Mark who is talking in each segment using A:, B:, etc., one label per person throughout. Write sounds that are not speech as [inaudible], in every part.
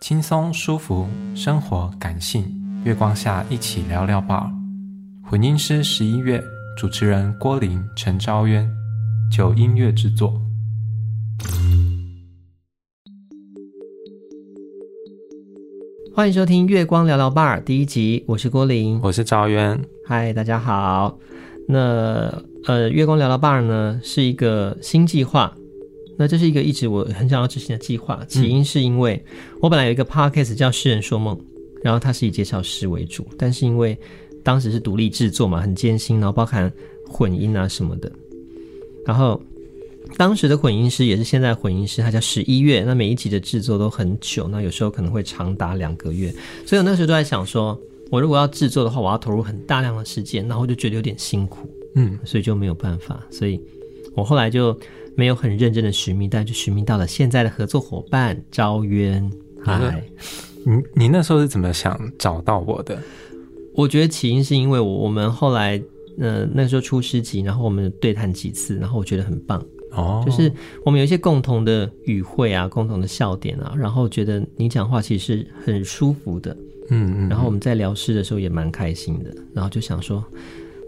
A: 轻松舒服，生活感性，月光下一起聊聊吧。混音师十一月，主持人郭林、陈昭渊，就音乐制作。
B: 欢迎收听《月光聊聊 Bar》第一集，我是郭林，
A: 我是昭渊。
B: 嗨，大家好。那呃，《月光聊聊 Bar》呢是一个新计划。那这是一个一直我很想要执行的计划，起因是因为我本来有一个 podcast 叫《诗人说梦》，然后它是以介绍诗为主，但是因为当时是独立制作嘛，很艰辛，然后包含混音啊什么的。然后当时的混音师也是现在混音师，他叫十一月。那每一集的制作都很久，那有时候可能会长达两个月，所以我那时候都在想说，我如果要制作的话，我要投入很大量的时间，然后我就觉得有点辛苦，嗯，所以就没有办法，所以我后来就。没有很认真的寻觅，但就寻觅到了现在的合作伙伴招渊。嗨，
A: 你你那时候是怎么想找到我的？
B: 我觉得起因是因为我我们后来呃那时候出诗集，然后我们对谈几次，然后我觉得很棒哦，就是我们有一些共同的语汇啊，共同的笑点啊，然后觉得你讲话其实是很舒服的，嗯嗯，然后我们在聊诗的时候也蛮开心的，然后就想说，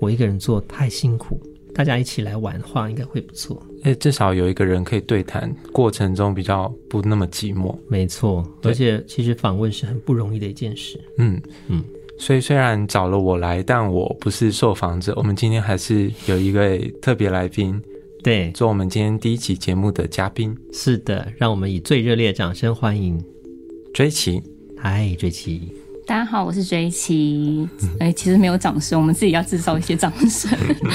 B: 我一个人做太辛苦。大家一起来玩的话，应该会不错。
A: 哎，至少有一个人可以对谈，过程中比较不那么寂寞。
B: 没错，而且其实访问是很不容易的一件事。
A: 嗯嗯，所以虽然找了我来，但我不是受访者。我们今天还是有一位特别来宾，
B: 对，
A: 做我们今天第一期节目的嘉宾。
B: 是的，让我们以最热烈的掌声欢迎
A: 追奇。
B: 嗨，追琪。
C: 大家好，我是追琪。哎、欸，其实没有掌声，我们自己要制造一些掌声。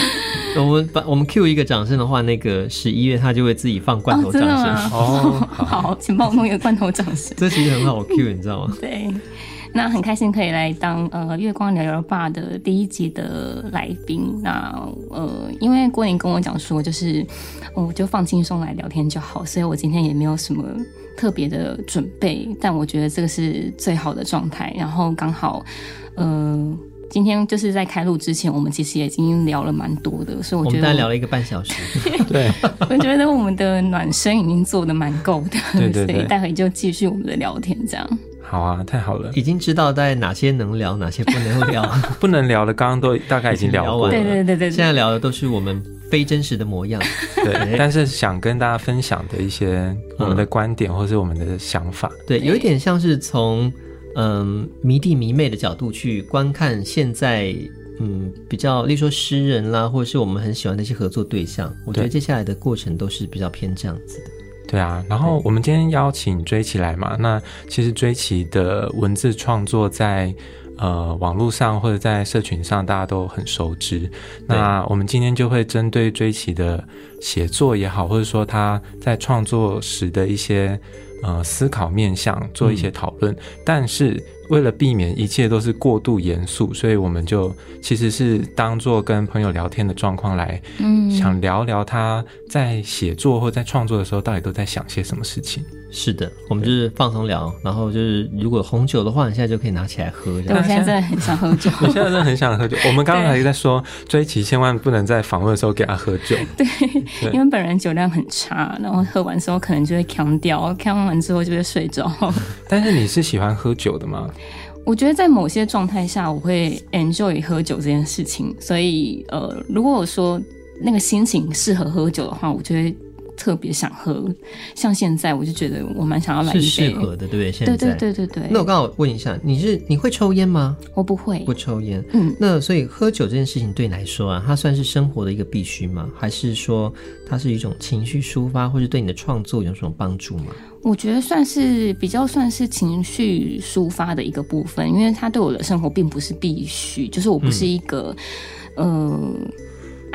C: [laughs]
B: 我们把我们 Q 一个掌声的话，那个十一月他就会自己放罐头掌声。
C: 哦，好，好，请帮我弄一个罐头掌声。
B: 这其实很好 Q，你知道吗？
C: 对，那很开心可以来当呃月光聊聊 Bar 的第一集的来宾。那呃，因为郭宁跟我讲说，就是我就放轻松来聊天就好，所以我今天也没有什么。特别的准备，但我觉得这个是最好的状态。然后刚好，呃，今天就是在开录之前，我们其实也已经聊了蛮多的，所以我觉得我
B: 我们大概聊了一个半小时。[laughs]
A: 对，
C: 我觉得我们的暖身已经做的蛮够的，
A: 对对对，
C: 所以待会就继续我们的聊天，这样。
A: 好啊，太好了，
B: 已经知道大概哪些能聊，哪些不能聊，[laughs]
A: 不能聊的刚刚都大概已经聊完了。
C: 对对对对，
B: 现在聊的都是我们。非真实的模样，
A: 对，但是想跟大家分享的一些我们的观点或是我们的想法，
B: 嗯、对，有一点像是从嗯迷弟迷妹的角度去观看现在嗯比较，例如说诗人啦，或者是我们很喜欢的一些合作对象，我觉得接下来的过程都是比较偏这样子的。
A: 对啊，然后我们今天邀请追奇来嘛，那其实追奇的文字创作在。呃，网络上或者在社群上，大家都很熟知。那我们今天就会针对追奇的写作也好，或者说他在创作时的一些呃思考面向做一些讨论，嗯、但是。为了避免一切都是过度严肃，所以我们就其实是当做跟朋友聊天的状况来，嗯，想聊聊他在写作或在创作的时候到底都在想些什么事情。
B: 是的，我们就是放松聊，然后就是如果红酒的话，你现在就可以拿起来喝。
C: 对，我现在真的很想喝酒，[laughs]
A: 我现在真的很想喝酒。我们刚刚还在说，锥琪千万不能在访问的时候给他喝酒，
C: 对，对，因为本人酒量很差，然后喝完之后可能就会呛掉，呛完之后就会睡着。
A: 但是你是喜欢喝酒的吗？
C: 我觉得在某些状态下，我会 enjoy 喝酒这件事情。所以，呃，如果我说那个心情适合喝酒的话，我就会特别想喝。像现在，我就觉得我蛮想要来一杯。
B: 是适合的，对不对？现在
C: 对对对对对。
B: 那我刚好问一下，你是你会抽烟吗？
C: 我不会，
B: 不抽烟。嗯，那所以喝酒这件事情对你来说啊，它算是生活的一个必须吗？还是说它是一种情绪抒发，或是对你的创作有什么帮助吗？
C: 我觉得算是比较算是情绪抒发的一个部分，因为它对我的生活并不是必须，就是我不是一个、嗯、呃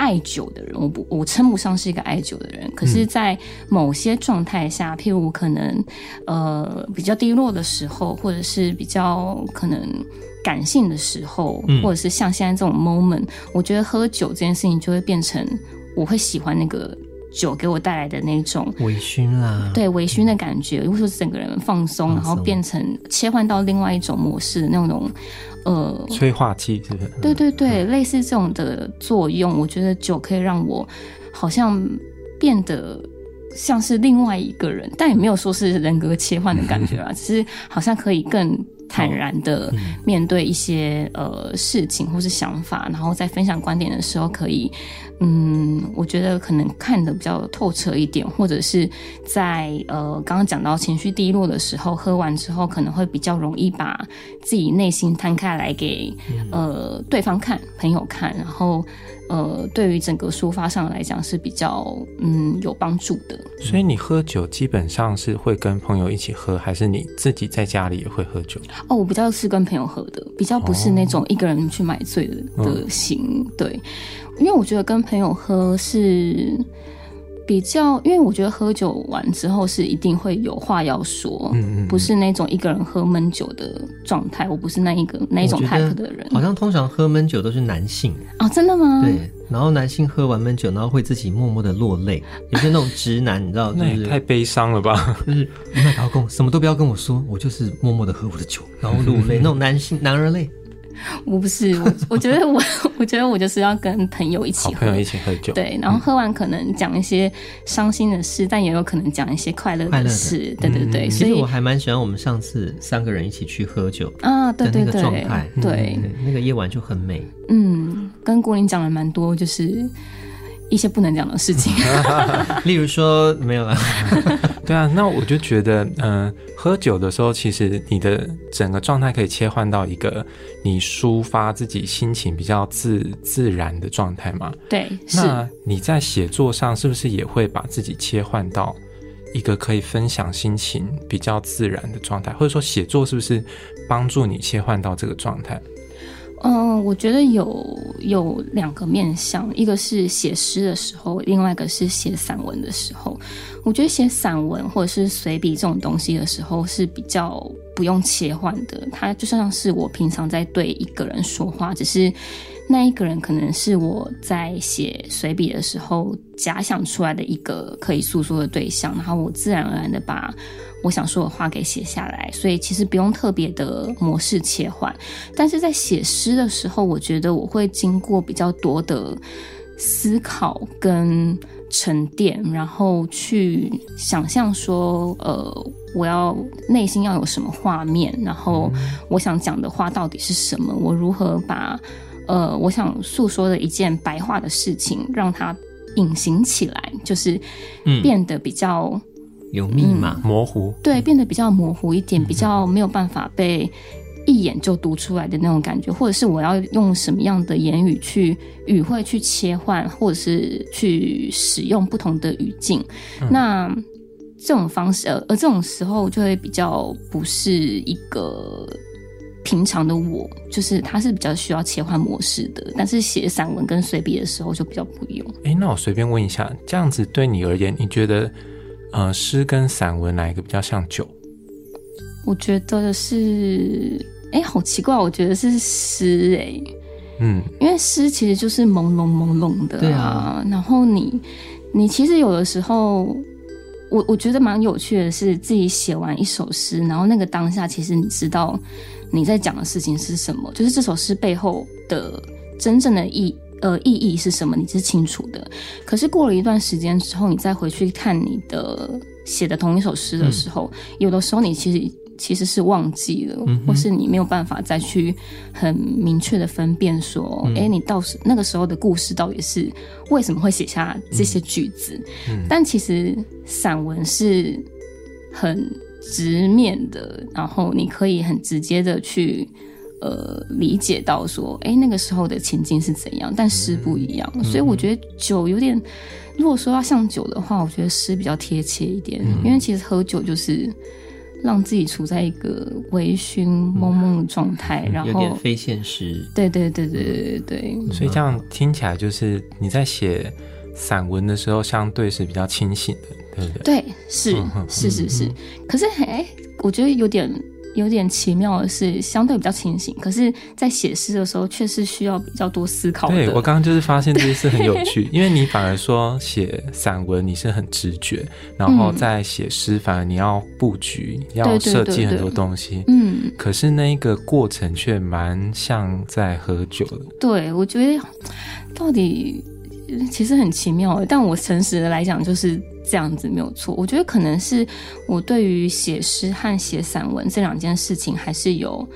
C: 爱酒的人，我不我称不上是一个爱酒的人。可是，在某些状态下，譬如可能呃比较低落的时候，或者是比较可能感性的时候，或者是像现在这种 moment，我觉得喝酒这件事情就会变成我会喜欢那个。酒给我带来的那种
B: 微醺啦，
C: 对微醺的感觉，或者说整个人放松，然后变成切换到另外一种模式的那种，呃，
A: 催化剂是不是？
C: 对对对，类似这种的作用，我觉得酒可以让我好像变得像是另外一个人，但也没有说是人格切换的感觉啊，[laughs] 只是好像可以更坦然的面对一些呃事情或是想法，然后在分享观点的时候可以。嗯，我觉得可能看得比较透彻一点，或者是在呃刚刚讲到情绪低落的时候，喝完之后可能会比较容易把自己内心摊开来给呃对方看、朋友看，然后呃对于整个抒发上来讲是比较嗯有帮助的。
A: 所以你喝酒基本上是会跟朋友一起喝，还是你自己在家里也会喝酒？
C: 哦，我比较是跟朋友喝的，比较不是那种一个人去买醉的、哦、的型，对。因为我觉得跟朋友喝是比较，因为我觉得喝酒完之后是一定会有话要说，嗯嗯，不是那种一个人喝闷酒的状态。我不是那一个那一种 type 的人。
B: 好像通常喝闷酒都是男性
C: 啊。哦，真的吗？
B: 对，然后男性喝完闷酒，然后会自己默默的落泪。有些那种直男，你知道，[laughs] 就是、
A: 那也太悲伤了吧？[laughs]
B: 就是你不要跟我什么都不要跟我说，我就是默默的喝我的酒，然后落泪，[laughs] 那种男性男儿泪。[laughs]
C: 我不是我，我觉得我，我觉得我就是要跟朋友一起喝，
A: 朋友一起喝酒，
C: 对，然后喝完可能讲一些伤心的事，嗯、但也有可能讲一些快乐的事，对对对。所以
B: 我还蛮喜欢我们上次三个人一起去喝酒
C: 啊，对对对，
B: 状态，
C: 对，
B: 对，那个夜晚就很美。
C: 嗯，跟郭林讲了蛮多，就是。一些不能讲的事情，[laughs]
B: 例如说没有了。[laughs]
A: 对啊，那我就觉得，嗯、呃，喝酒的时候，其实你的整个状态可以切换到一个你抒发自己心情比较自自然的状态嘛。
C: 对，
A: 那你在写作上是不是也会把自己切换到一个可以分享心情比较自然的状态？或者说，写作是不是帮助你切换到这个状态？
C: 嗯，我觉得有有两个面向，一个是写诗的时候，另外一个是写散文的时候。我觉得写散文或者是随笔这种东西的时候是比较不用切换的，它就像是我平常在对一个人说话，只是那一个人可能是我在写随笔的时候假想出来的一个可以诉说的对象，然后我自然而然的把。我想说的话给写下来，所以其实不用特别的模式切换。但是在写诗的时候，我觉得我会经过比较多的思考跟沉淀，然后去想象说，呃，我要内心要有什么画面，然后我想讲的话到底是什么，我如何把呃我想诉说的一件白话的事情让它隐形起来，就是变得比较。
B: 有密码、嗯，
A: 模糊，
C: 对，变得比较模糊一点，比较没有办法被一眼就读出来的那种感觉，或者是我要用什么样的言语去语汇去切换，或者是去使用不同的语境，嗯、那这种方式，而这种时候就会比较不是一个平常的我，就是他是比较需要切换模式的。但是写散文跟随笔的时候就比较不用。
A: 哎，那我随便问一下，这样子对你而言，你觉得？呃，诗跟散文哪一个比较像酒？
C: 我觉得是，哎、欸，好奇怪，我觉得是诗，哎，嗯，因为诗其实就是朦胧朦胧的，啊，对啊。然后你，你其实有的时候，我我觉得蛮有趣的是，自己写完一首诗，然后那个当下，其实你知道你在讲的事情是什么，就是这首诗背后的真正的意义。呃，意义是什么？你是清楚的。可是过了一段时间之后，你再回去看你的写的同一首诗的时候，嗯、有的时候你其实其实是忘记了，嗯、或是你没有办法再去很明确的分辨说，哎、嗯，你到时那个时候的故事到底是为什么会写下这些句子？嗯、但其实散文是很直面的，然后你可以很直接的去。呃，理解到说，哎，那个时候的情境是怎样，但诗不一样，嗯、所以我觉得酒有点，如果说要像酒的话，我觉得诗比较贴切一点，嗯、因为其实喝酒就是让自己处在一个微醺、蒙蒙的状态，嗯、然后
B: 有点非现实。
C: 对对对对对对。
A: 所以这样听起来，就是你在写散文的时候，相对是比较清醒的，对不对？
C: 对，是是是是。可是，哎，我觉得有点。有点奇妙的是，相对比较清醒，可是，在写诗的时候，却是需要比较多思考的。
A: 对，我刚刚就是发现这件事很有趣，[laughs] 因为你反而说写散文你是很直觉，然后在写诗反而你要布局，嗯、要设计很多东西。嗯，可是那一个过程却蛮像在喝酒的。
C: 对，我觉得到底其实很奇妙，但我诚实的来讲，就是这样子没有错。我觉得可能是我对于写诗和写散文这两件事情还是有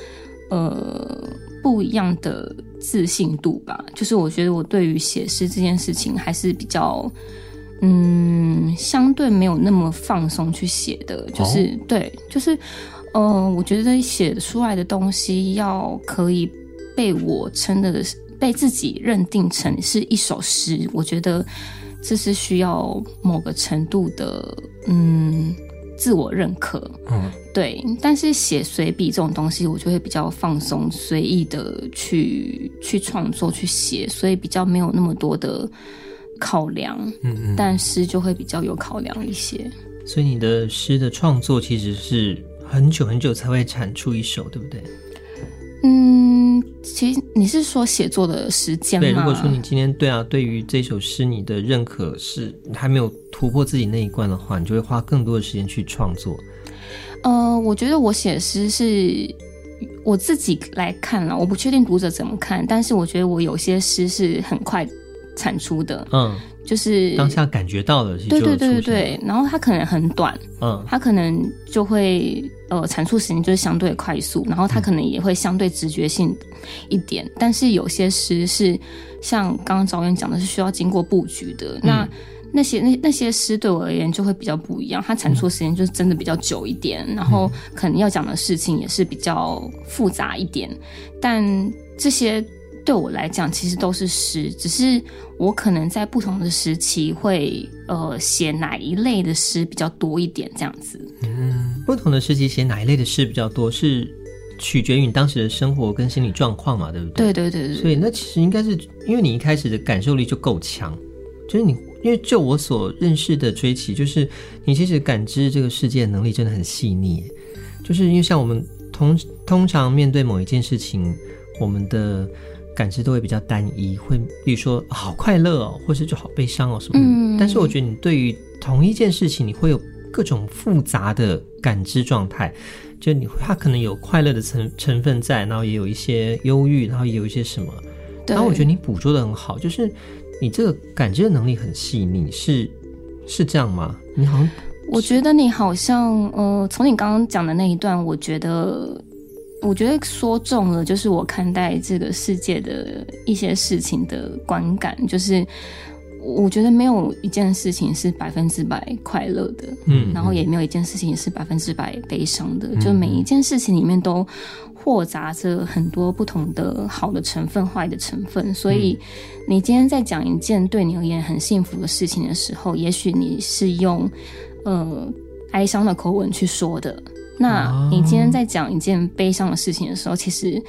C: 呃不一样的自信度吧。就是我觉得我对于写诗这件事情还是比较嗯相对没有那么放松去写的，就是、哦、对，就是嗯、呃，我觉得写出来的东西要可以被我称的。被自己认定成是一首诗，我觉得这是需要某个程度的嗯自我认可，嗯，对。但是写随笔这种东西，我就会比较放松、随意的去去创作、去写，所以比较没有那么多的考量，嗯嗯。但诗就会比较有考量一些。
B: 所以你的诗的创作其实是很久很久才会产出一首，对不对？
C: 嗯，其实你是说写作的时间吗？
B: 对，如果说你今天对啊，对于这首诗你的认可是还没有突破自己那一关的话，你就会花更多的时间去创作。
C: 呃，我觉得我写诗是我自己来看了，我不确定读者怎么看，但是我觉得我有些诗是很快产出的。嗯。就是
B: 当下感觉到的，
C: 对对对对对，然后它可能很短，嗯，它可能就会呃产出时间就是相对快速，然后它可能也会相对直觉性一点，嗯、但是有些诗是像刚刚导演讲的，是需要经过布局的，嗯、那那些那那些诗对我而言就会比较不一样，它产出时间就是真的比较久一点，嗯、然后可能要讲的事情也是比较复杂一点，但这些。对我来讲，其实都是诗，只是我可能在不同的时期会呃写哪一类的诗比较多一点，这样子。
B: 嗯，不同的时期写哪一类的诗比较多，是取决于你当时的生活跟心理状况嘛，对不对？
C: 对对对对。
B: 所以那其实应该是因为你一开始的感受力就够强，就是你因为就我所认识的追奇，就是你其实感知这个世界的能力真的很细腻，就是因为像我们通通常面对某一件事情，我们的。感知都会比较单一，会比如说好快乐哦，或是就好悲伤哦什么。嗯。但是我觉得你对于同一件事情，你会有各种复杂的感知状态，就你它可能有快乐的成成分在，然后也有一些忧郁，然后也有一些什么。对。然后我觉得你捕捉的很好，就是你这个感知的能力很细腻，是是这样吗？你好像，
C: 我觉得你好像呃，从你刚刚讲的那一段，我觉得。我觉得说中了，就是我看待这个世界的一些事情的观感，就是我觉得没有一件事情是百分之百快乐的，嗯，然后也没有一件事情是百分之百悲伤的，嗯，就每一件事情里面都混杂着很多不同的好的成分、坏的成分，所以你今天在讲一件对你而言很幸福的事情的时候，也许你是用呃哀伤的口吻去说的。那你今天在讲一件悲伤的事情的时候，其实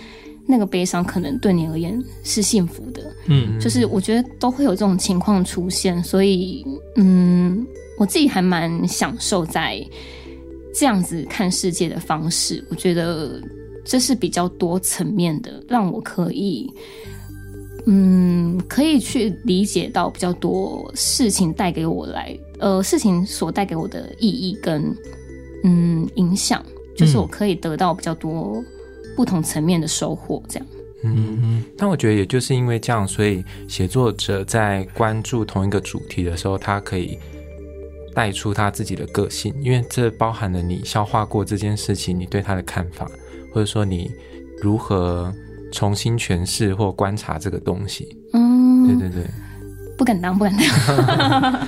C: 那个悲伤可能对你而言是幸福的，嗯，就是我觉得都会有这种情况出现，所以嗯，我自己还蛮享受在这样子看世界的方式，我觉得这是比较多层面的，让我可以嗯，可以去理解到比较多事情带给我来，呃，事情所带给我的意义跟。嗯，影响就是我可以得到比较多不同层面的收获，这样。
A: 嗯嗯。但我觉得也就是因为这样，所以写作者在关注同一个主题的时候，他可以带出他自己的个性，因为这包含了你消化过这件事情，你对他的看法，或者说你如何重新诠释或观察这个东西。嗯，对对对。
C: 不敢当，不敢当。[laughs]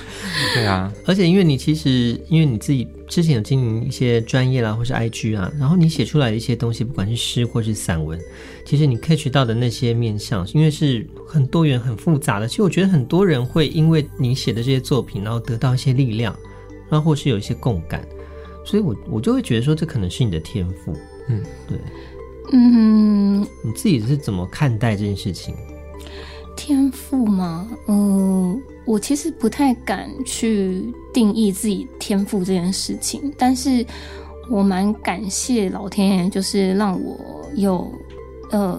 A: 对啊，
B: 而且因为你其实，因为你自己之前有经营一些专业啦，或是 IG 啊，然后你写出来的一些东西，不管是诗或是散文，其实你 catch 到的那些面向，因为是很多元、很复杂的。其实我觉得很多人会因为你写的这些作品，然后得到一些力量，然后或是有一些共感，所以我我就会觉得说，这可能是你的天赋。嗯，对，嗯，你自己是怎么看待这件事情？
C: 天赋吗？嗯，我其实不太敢去定义自己天赋这件事情，但是我蛮感谢老天爷，就是让我有呃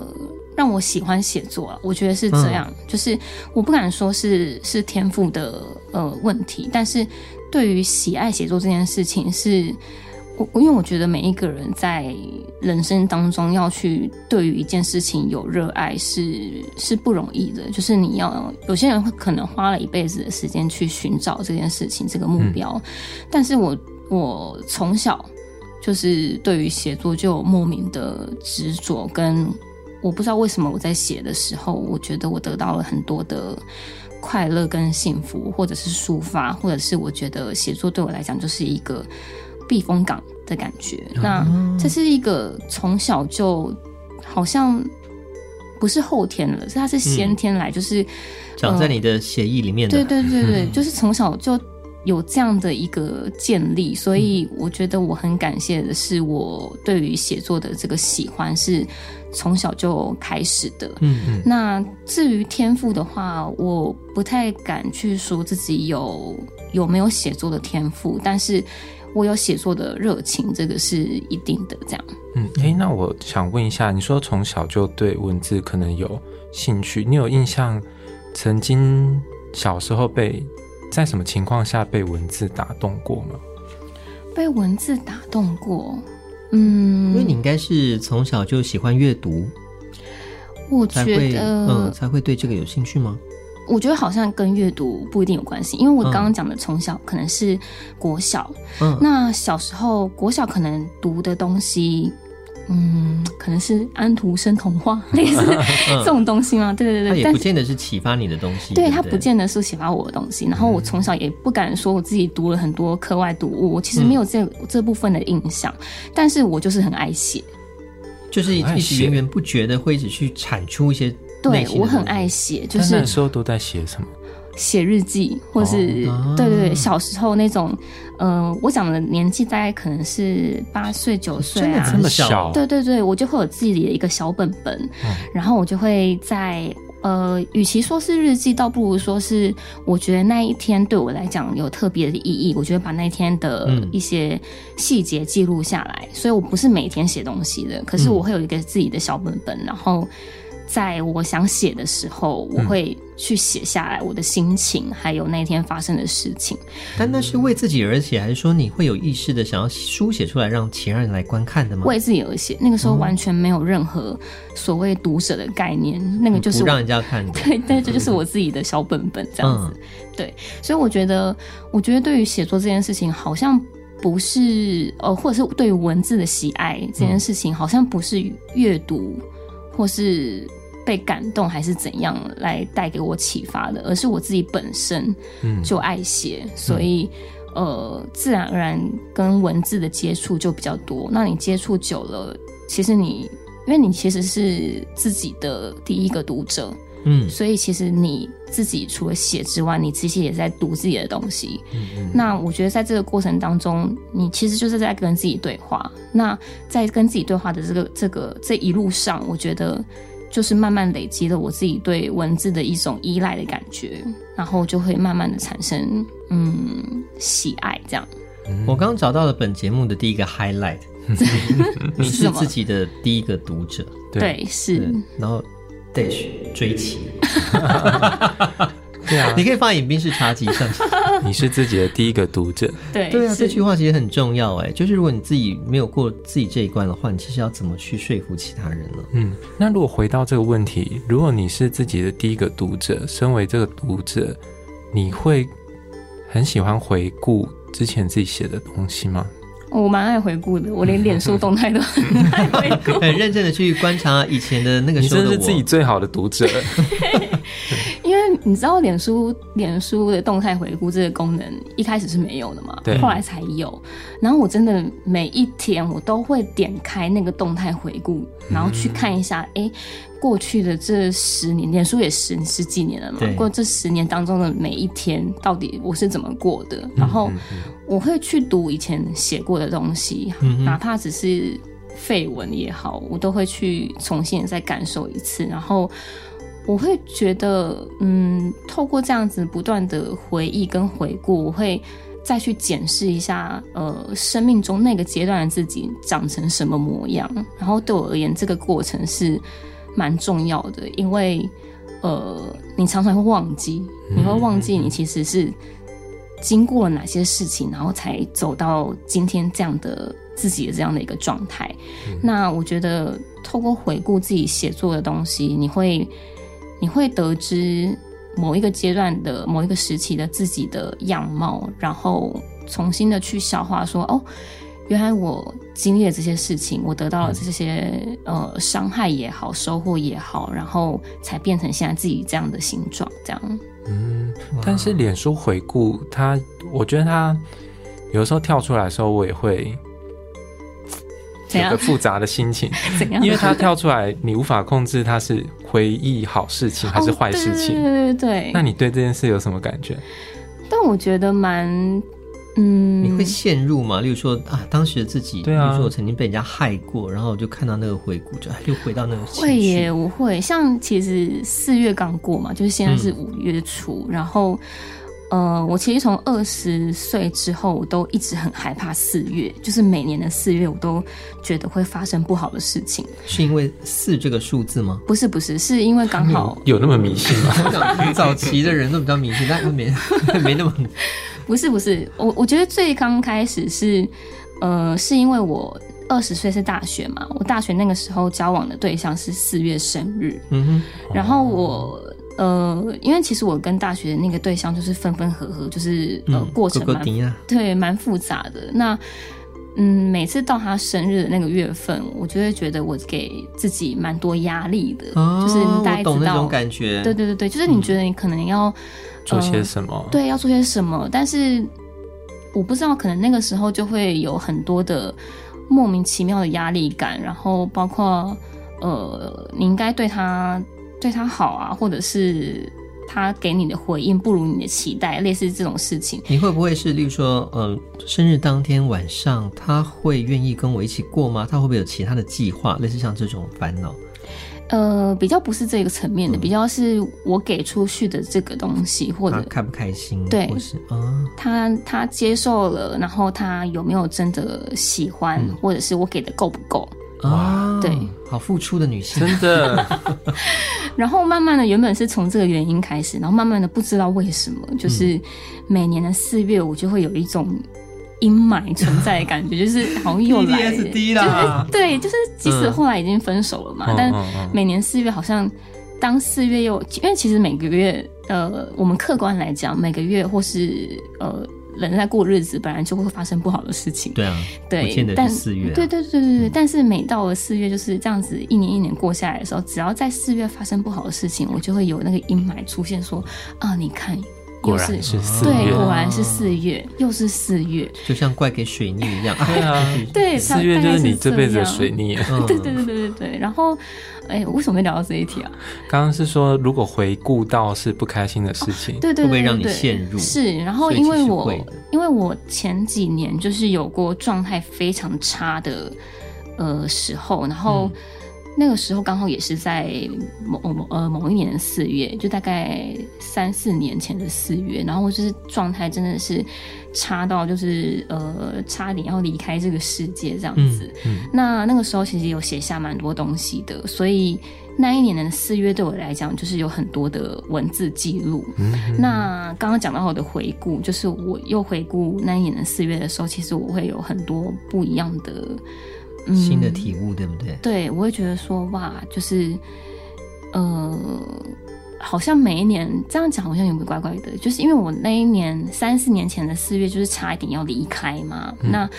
C: 让我喜欢写作啊。我觉得是这样，嗯、就是我不敢说是是天赋的呃问题，但是对于喜爱写作这件事情是，是我因为我觉得每一个人在人生当中要去对于一件事情有热爱是是不容易的，就是你要有些人会可能花了一辈子的时间去寻找这件事情这个目标，嗯、但是我我从小就是对于写作就有莫名的执着，跟我不知道为什么我在写的时候，我觉得我得到了很多的快乐跟幸福，或者是抒发，或者是我觉得写作对我来讲就是一个避风港的感觉，那这是一个从小就好像不是后天了，是它是先天来，就是
B: 长在你的血液里面的。
C: 对对对对，[laughs] 就是从小就有这样的一个建立，所以我觉得我很感谢的是，我对于写作的这个喜欢是从小就开始的。嗯嗯。那至于天赋的话，我不太敢去说自己有有没有写作的天赋，但是。我有写作的热情，这个是一定的。这样，
A: 嗯，哎、欸，那我想问一下，你说从小就对文字可能有兴趣，你有印象曾经小时候被在什么情况下被文字打动过吗？
C: 被文字打动过，嗯，
B: 因为你应该是从小就喜欢阅读，
C: 我觉得，
B: 嗯，才会对这个有兴趣吗？
C: 我觉得好像跟阅读不一定有关系，因为我刚刚讲的从小可能是国小，嗯，那小时候国小可能读的东西，嗯，可能是安徒生童话类似这种东西吗？对对对，
B: 它也不见得是启发你的东西，
C: 对，它不见得是启发我的东西。然后我从小也不敢说我自己读了很多课外读物，我其实没有这这部分的印象，但是我就是很爱写，
B: 就是一直源源不绝的会一直去产出一些。
C: 对，我很爱写，就是
A: 那时候都在写什么？
C: 写日记，或是、哦、对对对，小时候那种，呃，我讲的年纪大概可能是八岁九岁啊，
A: 这么小？
C: 对对对，我就会有自己的一个小本本，嗯、然后我就会在呃，与其说是日记，倒不如说是我觉得那一天对我来讲有特别的意义，我觉得把那一天的一些细节记录下来，嗯、所以我不是每天写东西的，可是我会有一个自己的小本本，然后。在我想写的时候，我会去写下来我的心情，嗯、还有那天发生的事情。
B: 但那是为自己而写，还是说你会有意识的想要书写出来，让其他人来观看的吗？
C: 为自己而写，那个时候完全没有任何所谓读者的概念，嗯、那个就是
B: 让人家看的。[laughs]
C: 对，对，这就是我自己的小本本这样子。嗯、对，所以我觉得，我觉得对于写作这件事情，好像不是呃，或者是对于文字的喜爱这件事情，好像不是阅读或是。被感动还是怎样来带给我启发的，而是我自己本身就爱写，嗯、所以呃，自然而然跟文字的接触就比较多。那你接触久了，其实你因为你其实是自己的第一个读者，嗯，所以其实你自己除了写之外，你其实也在读自己的东西。嗯嗯，那我觉得在这个过程当中，你其实就是在跟自己对话。那在跟自己对话的这个这个这一路上，我觉得。就是慢慢累积了我自己对文字的一种依赖的感觉，然后就会慢慢的产生嗯喜爱这样。
B: 我刚找到了本节目的第一个 highlight，[laughs] 你是自己的第一个读者，
C: 对，是，
B: 然后 dash 追奇。[laughs] [laughs] 对啊，[laughs] 你可以放饮冰室茶几上。[laughs]
A: 你是自己的第一个读者，
C: 对
B: 对啊，这句话其实很重要哎，就是如果你自己没有过自己这一关的话，你其实要怎么去说服其他人呢？
A: 嗯，那如果回到这个问题，如果你是自己的第一个读者，身为这个读者，你会很喜欢回顾之前自己写的东西吗？
C: 我蛮爱回顾的，我连脸书动态都很爱回顾，
B: 很认真的去观察以前的那个时候的我。
A: 你真是自己最好的读者。[laughs]
C: 你知道，脸书脸书的动态回顾这个功能一开始是没有的嘛，对，后来才有。然后我真的每一天我都会点开那个动态回顾，然后去看一下，哎、嗯，过去的这十年，脸书也十十几年了嘛，对过这十年当中的每一天，到底我是怎么过的？然后我会去读以前写过的东西，嗯、哪怕只是废文也好，我都会去重新再感受一次，然后。我会觉得，嗯，透过这样子不断的回忆跟回顾，我会再去检视一下，呃，生命中那个阶段的自己长成什么模样。然后对我而言，这个过程是蛮重要的，因为，呃，你常常会忘记，你会忘记你其实是经过了哪些事情，然后才走到今天这样的自己的这样的一个状态。嗯、那我觉得透过回顾自己写作的东西，你会你会得知某一个阶段的某一个时期的自己的样貌，然后重新的去消化说哦。原来我经历了这些事情，我得到了这些、嗯、呃伤害也好，收获也好，然后才变成现在自己这样的形状，这样。
A: 嗯，但是脸书回顾它，我觉得它有时候跳出来的时候，我也会有个复杂的心情。[laughs] 因为它跳出来，你无法控制它是回忆好事情还是坏事情。
C: 对、哦、对对对。
A: 那你对这件事有什么感觉？
C: 但我觉得蛮。嗯，
B: 你会陷入吗？例如说啊，当时的自己，
A: 对啊，
B: 比如说我曾经被人家害过，然后我就看到那个回顾，就又回到那个情绪。
C: 会耶，我会。像其实四月刚过嘛，就是现在是五月初，嗯、然后呃，我其实从二十岁之后，我都一直很害怕四月，就是每年的四月，我都觉得会发生不好的事情。
B: 是因为四这个数字吗？
C: 不是，不是，是因为刚好
A: 有，那么迷信吗？[laughs]
B: 早期的人都比较迷信，但没 [laughs] 没那么。[laughs]
C: 不是不是，我我觉得最刚开始是，呃，是因为我二十岁是大学嘛，我大学那个时候交往的对象是四月生日，嗯哼，然后我呃，因为其实我跟大学的那个对象就是分分合合，就是呃过程蛮、
B: 哥哥啊、
C: 对蛮复杂的。那嗯，每次到他生日的那个月份，我就会觉得我给自己蛮多压力的，
B: 哦、
C: 就是大家知道
B: 那种感觉，
C: 对对对对，就是你觉得你可能要。
A: 做些什么？
C: 对，要做些什么？但是我不知道，可能那个时候就会有很多的莫名其妙的压力感，然后包括呃，你应该对他对他好啊，或者是他给你的回应不如你的期待，类似这种事情。
B: 你会不会是，例如说，呃，生日当天晚上他会愿意跟我一起过吗？他会不会有其他的计划？类似像这种烦恼？
C: 呃，比较不是这个层面的，比较是我给出去的这个东西，或者
B: 开不开心，
C: 对，
B: 或是啊，
C: 他他接受了，然后他有没有真的喜欢，嗯、或者是我给的够不够
B: 啊？
C: 对，
B: 好付出的女性，
A: 真的。[laughs]
C: 然后慢慢的，原本是从这个原因开始，然后慢慢的不知道为什么，就是每年的四月，我就会有一种。阴霾存在的感觉，[laughs] 就是好像又来了，就是对，就是即使后来已经分手了嘛，嗯、但每年四月好像当四月又，因为其实每个月，呃，我们客观来讲，每个月或是呃人在过日子，本来就会发生不好的事情。
B: 对啊，
C: 对，但四月、啊，对对对对对，嗯、但是每到了四月就是这样子，一年一年过下来的时候，只要在四月发生不好的事情，我就会有那个阴霾出现，说啊，你看。
A: 果然是四月，
C: 对，果然是四月，又是四月，
B: 就像怪给水逆一样。
A: 对啊，[laughs]
C: 对，
A: 四月就是你这辈子的水逆。[laughs]
C: 对对对对对对。然后，哎，为什么会聊到这一题啊？
A: 刚刚是说，如果回顾到是不开心的事情，
C: 对对，
B: 会不会让你陷入？
C: 是。然后，因为我因为我前几年就是有过状态非常差的呃时候，然后。那个时候刚好也是在某某呃某一年的四月，就大概三四年前的四月，然后就是状态真的是差到就是呃差点要离开这个世界这样子。嗯嗯、那那个时候其实有写下蛮多东西的，所以那一年的四月对我来讲就是有很多的文字记录。那刚刚讲到我的回顾，就是我又回顾那一年的四月的时候，其实我会有很多不一样的。
B: 新的体悟，对不对？
C: 对，我会觉得说哇，就是呃，好像每一年这样讲，好像有点怪怪的。就是因为我那一年三四年前的四月，就是差一点要离开嘛，嗯、那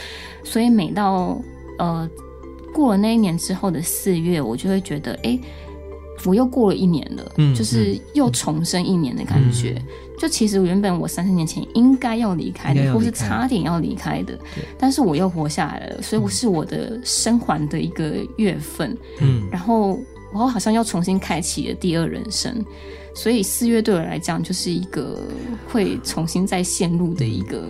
C: 所以每到呃过了那一年之后的四月，我就会觉得，哎，我又过了一年了，嗯、就是又重生一年的感觉。嗯、就其实原本我三十年前应该要离开的，开或是差点要离开的，但是我又活下来了，所以我是我的生还的一个月份。嗯，然后我好像又重新开启了第二人生，所以四月对我来讲就是一个会重新再陷入的一个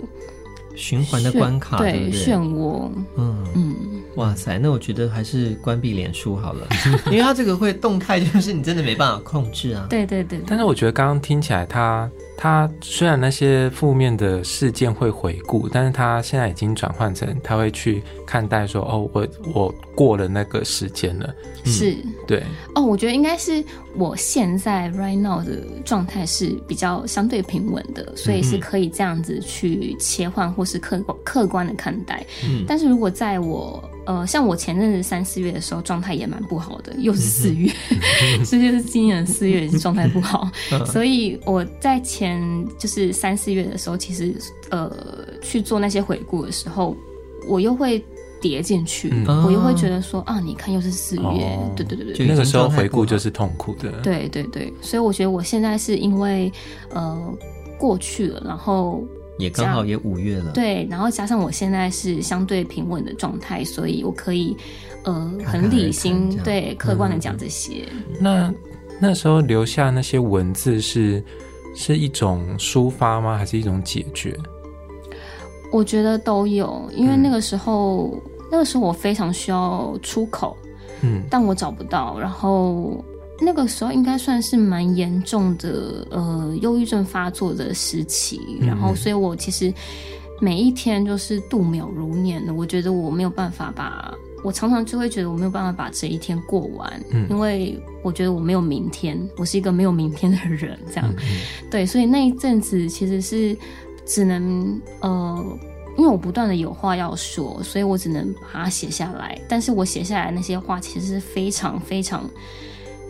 B: 循环的关卡，对，
C: 对，漩涡。嗯
B: 嗯。哇塞，那我觉得还是关闭脸书好了，因为它这个会动态，就是你真的没办法控制啊。
C: 对对对。
A: 但是我觉得刚刚听起来他，他他虽然那些负面的事件会回顾，但是他现在已经转换成他会去看待说，哦，我我过了那个时间了，
C: 是，
A: 嗯、对，
C: 哦，我觉得应该是我现在 right now 的状态是比较相对平稳的，所以是可以这样子去切换或是客客观的看待。嗯，但是如果在我呃，像我前阵子三四月的时候，状态也蛮不好的，又是四月，[laughs] 这就是今年的四月也是状态不好，[laughs] 所以我在前就是三四月的时候，其实呃去做那些回顾的时候，我又会叠进去，嗯、我又会觉得说啊，你看又是四月，哦、对对对对，
A: 那个时候回顾就是痛苦的，
C: 对对对，所以我觉得我现在是因为呃过去了，然后。
B: 也刚好也五月了，
C: 对，然后加上我现在是相对平稳的状态，所以我可以呃很理性看看对客观的讲这些。
A: 嗯、那那时候留下那些文字是是一种抒发吗？还是一种解决？
C: 我觉得都有，因为那个时候、嗯、那个时候我非常需要出口，嗯，但我找不到，然后。那个时候应该算是蛮严重的，呃，忧郁症发作的时期。然后，所以我其实每一天就是度秒如年的。我觉得我没有办法把，我常常就会觉得我没有办法把这一天过完，嗯，因为我觉得我没有明天，我是一个没有明天的人，这样。对，所以那一阵子其实是只能，呃，因为我不断的有话要说，所以我只能把它写下来。但是我写下来那些话其实是非常非常。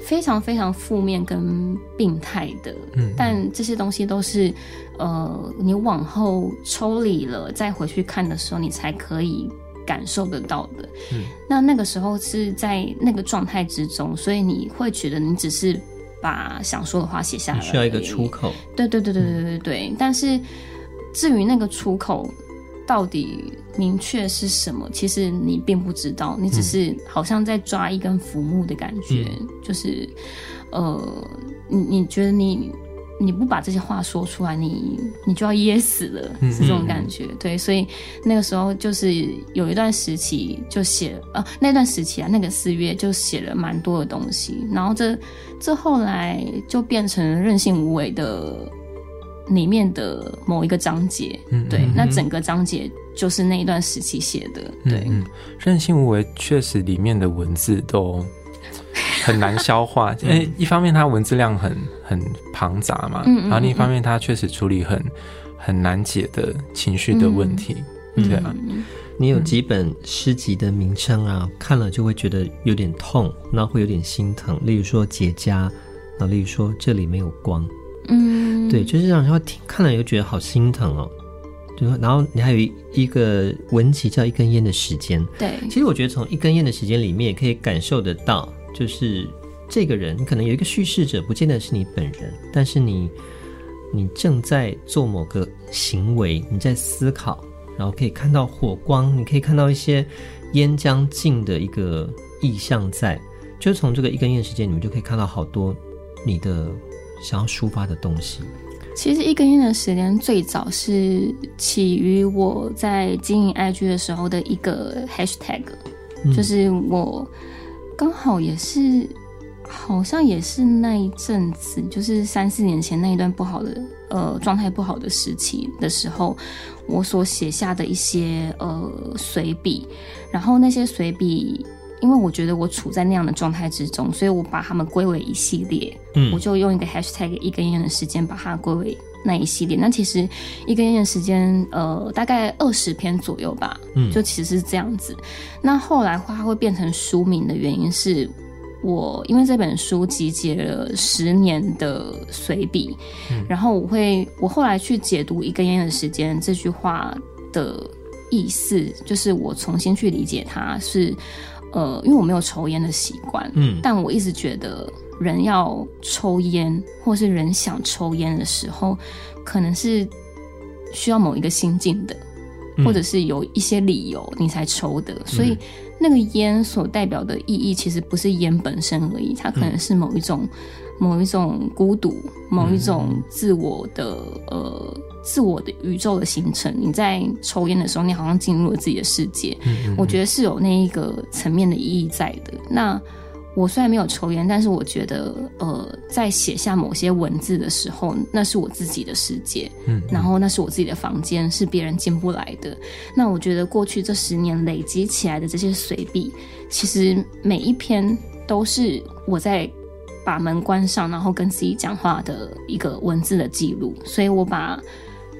C: 非常非常负面跟病态的，嗯，但这些东西都是，呃，你往后抽离了再回去看的时候，你才可以感受得到的。嗯，那那个时候是在那个状态之中，所以你会觉得你只是把想说的话写下来，
B: 需要一个出口。
C: 对对对对对对对。嗯，但是至于那个出口。到底明确是什么？其实你并不知道，你只是好像在抓一根浮木的感觉，嗯、就是，呃，你你觉得你你不把这些话说出来，你你就要噎死了，是这种感觉。嗯嗯对，所以那个时候就是有一段时期就写，呃，那段时期啊，那个四月就写了蛮多的东西，然后这这后来就变成任性无为的。里面的某一个章节，嗯，对，嗯、那整个章节就是那一段时期写的，对。嗯，
A: 任性无为确实里面的文字都很难消化，因为一方面它文字量很很庞杂嘛，嗯，然后另一方面它确实处理很很难解的情绪的问题，嗯、对啊。
B: 你有几本诗集的名称啊？看了就会觉得有点痛，然后会有点心疼，例如说结痂，然后例如说这里没有光。嗯，对，就是让人听看了又觉得好心疼哦。就然后你还有一一个文集叫《一根烟的时间》。
C: 对，
B: 其实我觉得从《一根烟的时间》里面也可以感受得到，就是这个人，你可能有一个叙事者，不见得是你本人，但是你你正在做某个行为，你在思考，然后可以看到火光，你可以看到一些烟将尽的一个意象在，就从这个《一根烟的时间》，你们就可以看到好多你的。想要抒发的东西，
C: 其实一根烟的时间最早是起于我在经营 IG 的时候的一个 hashtag，、嗯、就是我刚好也是，好像也是那一阵子，就是三四年前那一段不好的呃状态不好的时期的时候，我所写下的一些呃随笔，然后那些随笔。因为我觉得我处在那样的状态之中，所以我把它们归为一系列。嗯，我就用一个 hashtag 一根烟的时间把它归为那一系列。那其实一根烟的时间，呃，大概二十篇左右吧。嗯，就其实是这样子。那后来话会变成书名的原因是我因为这本书集结了十年的随笔，嗯，然后我会我后来去解读一根烟的时间这句话的意思，就是我重新去理解它是。呃，因为我没有抽烟的习惯，嗯，但我一直觉得人要抽烟，或是人想抽烟的时候，可能是需要某一个心境的，嗯、或者是有一些理由你才抽的。所以那个烟所代表的意义，其实不是烟本身而已，它可能是某一种、某一种孤独，某一种自我的呃。自我的宇宙的形成，你在抽烟的时候，你好像进入了自己的世界。嗯嗯嗯，我觉得是有那一个层面的意义在的。那我虽然没有抽烟，但是我觉得，呃，在写下某些文字的时候，那是我自己的世界，嗯，然后那是我自己的房间，是别人进不来的。那我觉得过去这十年累积起来的这些随笔，其实每一篇都是我在把门关上，然后跟自己讲话的一个文字的记录。所以我把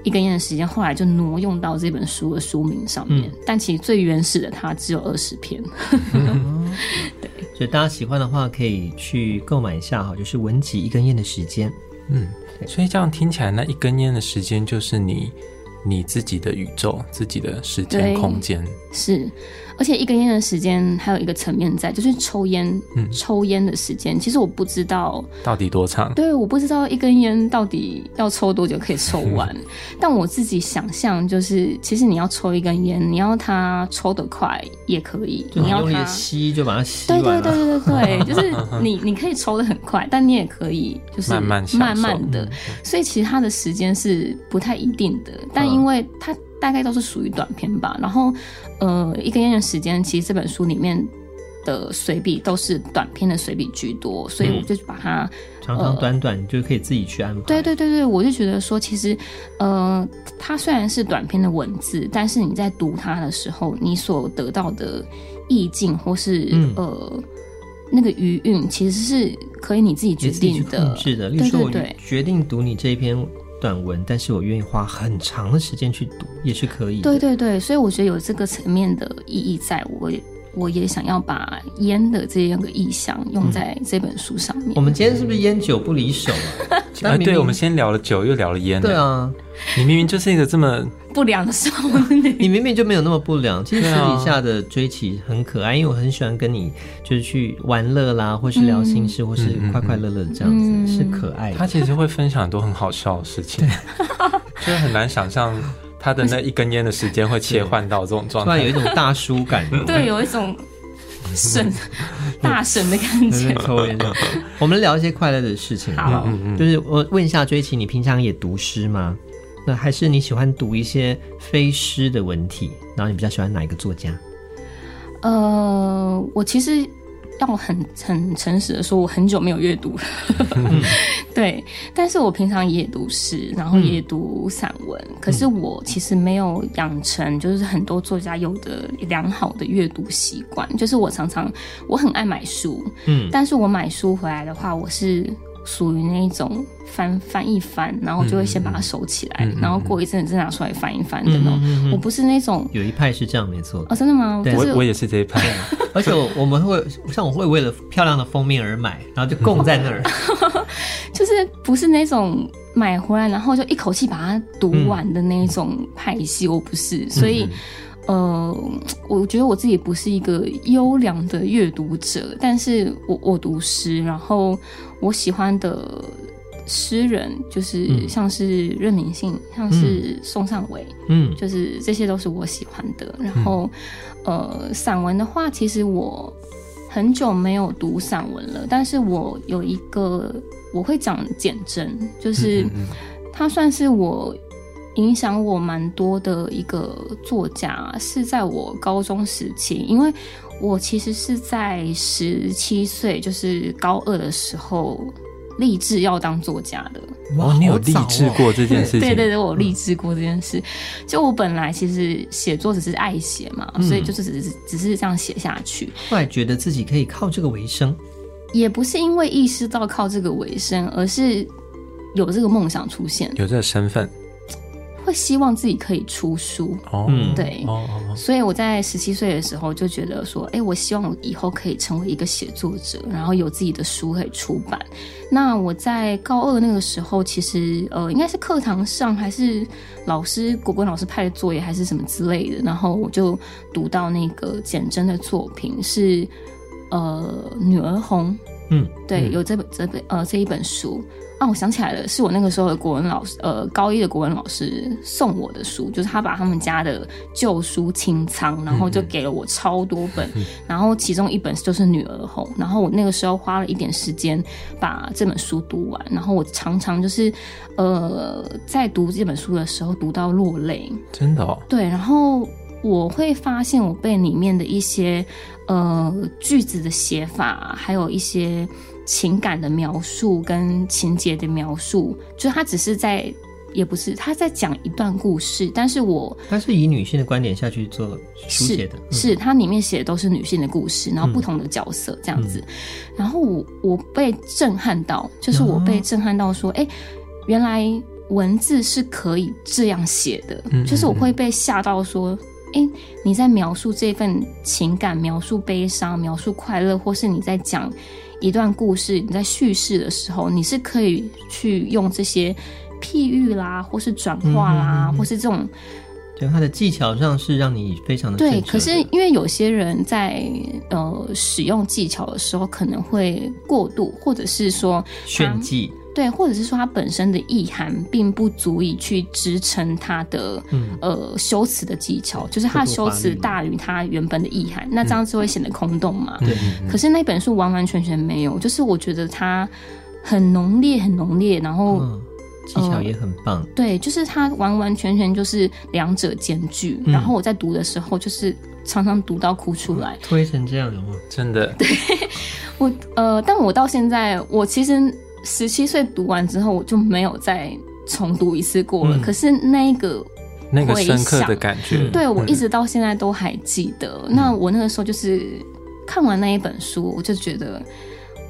C: 一根烟的时间，后来就挪用到这本书的书名上面。嗯、但其实最原始的它只有二十篇。[laughs]
B: 所以大家喜欢的话，可以去购买一下哈，就是文集一根烟的时间。
A: 嗯，所以这样听起来，那一根烟的时间就是你你自己的宇宙，自己的时间空间。
C: 是。而且一根烟的时间还有一个层面在，就是抽烟，嗯，抽烟的时间，其实我不知道
A: 到底多长。
C: 对，我不知道一根烟到底要抽多久可以抽完。嗯、[laughs] 但我自己想象，就是其实你要抽一根烟，你要它抽得快也可以，
B: 你
C: 要
B: 它吸就把它吸
C: 完。对对对对对对，就是你你可以抽的很快，但你也可以就是慢慢慢慢的。所以其实它的时间是不太一定的，但因为它。大概都是属于短篇吧，然后，呃，一根烟的时间，其实这本书里面的随笔都是短篇的随笔居多，所以我就把它、
B: 嗯、长长短短，你、就可以自己去安排。
C: 对对对对，我就觉得说，其实，呃，它虽然是短篇的文字，但是你在读它的时候，你所得到的意境或是、嗯、呃那个余韵，其实是可以你自己决定的。
B: 是的，例如说我决定读你这一篇。短文，但是我愿意花很长的时间去读，也是可以。
C: 对对对，所以我觉得有这个层面的意义在，在我我也想要把烟的这样个意象用在这本书上面。嗯、
B: 我们今天是不是烟酒不离手啊？[laughs]
A: 啊，对，我们先聊了酒，又聊了烟。
B: 对啊，
C: 你
B: 明明就是一个这么
C: 不良的少
B: 女，[laughs] 你明明就没有那么不良。其实私底下的追起很可爱，因为我很喜欢跟你就是去玩乐啦，或是聊心事，嗯、或是快快乐乐的这样子，嗯、是可爱的。
A: 他其实会分享很多很好笑的事情，[laughs] 就是很难想象他的那一根烟的时间会切换到这种状态，突然
B: 有一种大叔感。[laughs]
C: 对，有一种。神 [laughs] 大神的感觉，
B: 我们聊一些快乐的事情。
C: 好，
B: 就是我问一下追奇，你平常也读诗吗？那还是你喜欢读一些非诗的文体？然后你比较喜欢哪一个作家？
C: 呃，我其实。让我很很诚实的说，我很久没有阅读了，嗯、[laughs] 对，但是我平常也读诗，然后也读散文，嗯、可是我其实没有养成就是很多作家有的良好的阅读习惯，就是我常常我很爱买书，嗯，但是我买书回来的话，我是。属于那一种翻翻一翻，然后就会先把它收起来，嗯、然后过一阵子再拿出来翻一翻的那种。嗯嗯嗯、我不是那种，
B: 有一派是这样，没错。
C: 哦，真的吗？
B: 对，
A: 我我也是这一派。[laughs]
B: 而且我，我们会像我会为了漂亮的封面而买，然后就供在那儿。[laughs]
C: 就是不是那种买回来然后就一口气把它读完的那种派系，我不是，所以。嗯呃，我觉得我自己不是一个优良的阅读者，但是我我读诗，然后我喜欢的诗人就是像是任明信，嗯、像是宋尚伟，嗯，就是这些都是我喜欢的。然后，呃，散文的话，其实我很久没有读散文了，但是我有一个我会讲简真，就是它算是我。影响我蛮多的一个作家是在我高中时期，因为我其实是在十七岁，就是高二的时候立志要当作家的。
A: 哇，你有立 [laughs] 志过这件事情？
C: 对对对，我立志过这件事。嗯、就我本来其实写作只是爱写嘛，嗯、所以就是只是只是这样写下去。
B: 后来觉得自己可以靠这个为生，
C: 也不是因为意识到靠这个为生，而是有这个梦想出现，
A: 有这个身份。
C: 会希望自己可以出书，哦、对，哦、所以我在十七岁的时候就觉得说，哎，我希望我以后可以成为一个写作者，然后有自己的书可以出版。那我在高二那个时候，其实呃，应该是课堂上还是老师国文老师派的作业还是什么之类的，然后我就读到那个简真的作品是呃《女儿红》，嗯，对，有这本这本呃这一本书。啊，我想起来了，是我那个时候的国文老师，呃，高一的国文老师送我的书，就是他把他们家的旧书清仓，然后就给了我超多本，嗯、[laughs] 然后其中一本就是《女儿红》，然后我那个时候花了一点时间把这本书读完，然后我常常就是，呃，在读这本书的时候读到落泪，
A: 真的哦，
C: 对，然后我会发现我被里面的一些呃句子的写法，还有一些情感的描述跟情节的描述，就他只是在。也不是，他在讲一段故事，但是我
B: 他是以女性的观点下去做书写的，
C: 是，是他里面写的都是女性的故事，然后不同的角色这样子，嗯、然后我我被震撼到，就是我被震撼到说，哎、哦，原来文字是可以这样写的，嗯、就是我会被吓到说，哎，你在描述这份情感，描述悲伤，描述快乐，或是你在讲一段故事，你在叙事的时候，你是可以去用这些。譬喻啦，或是转化啦，嗯、或是这种，
B: 对他的技巧上是让你非常的
C: 对。可是因为有些人在呃使用技巧的时候可能会过度，或者是说
B: 炫技，
C: 对，或者是说它本身的意涵并不足以去支撑它的、嗯、呃修辞的技巧，就是它的修辞大于它原本的意涵，那这样子会显得空洞嘛？对、嗯。可是那本书完完全全没有，就是我觉得它很浓烈，很浓烈，然后。嗯
B: 技巧也很棒，
C: 呃，对，就是它完完全全就是两者兼具。嗯、然后我在读的时候，就是常常读到哭出来，
B: 推成这样的吗？
A: 真的，
C: 对我呃，但我到现在，我其实十七岁读完之后，我就没有再重读一次过了。嗯、可是那个
A: 那个深刻的感觉，
C: 对我一直到现在都还记得。嗯、那我那个时候就是看完那一本书，我就觉得。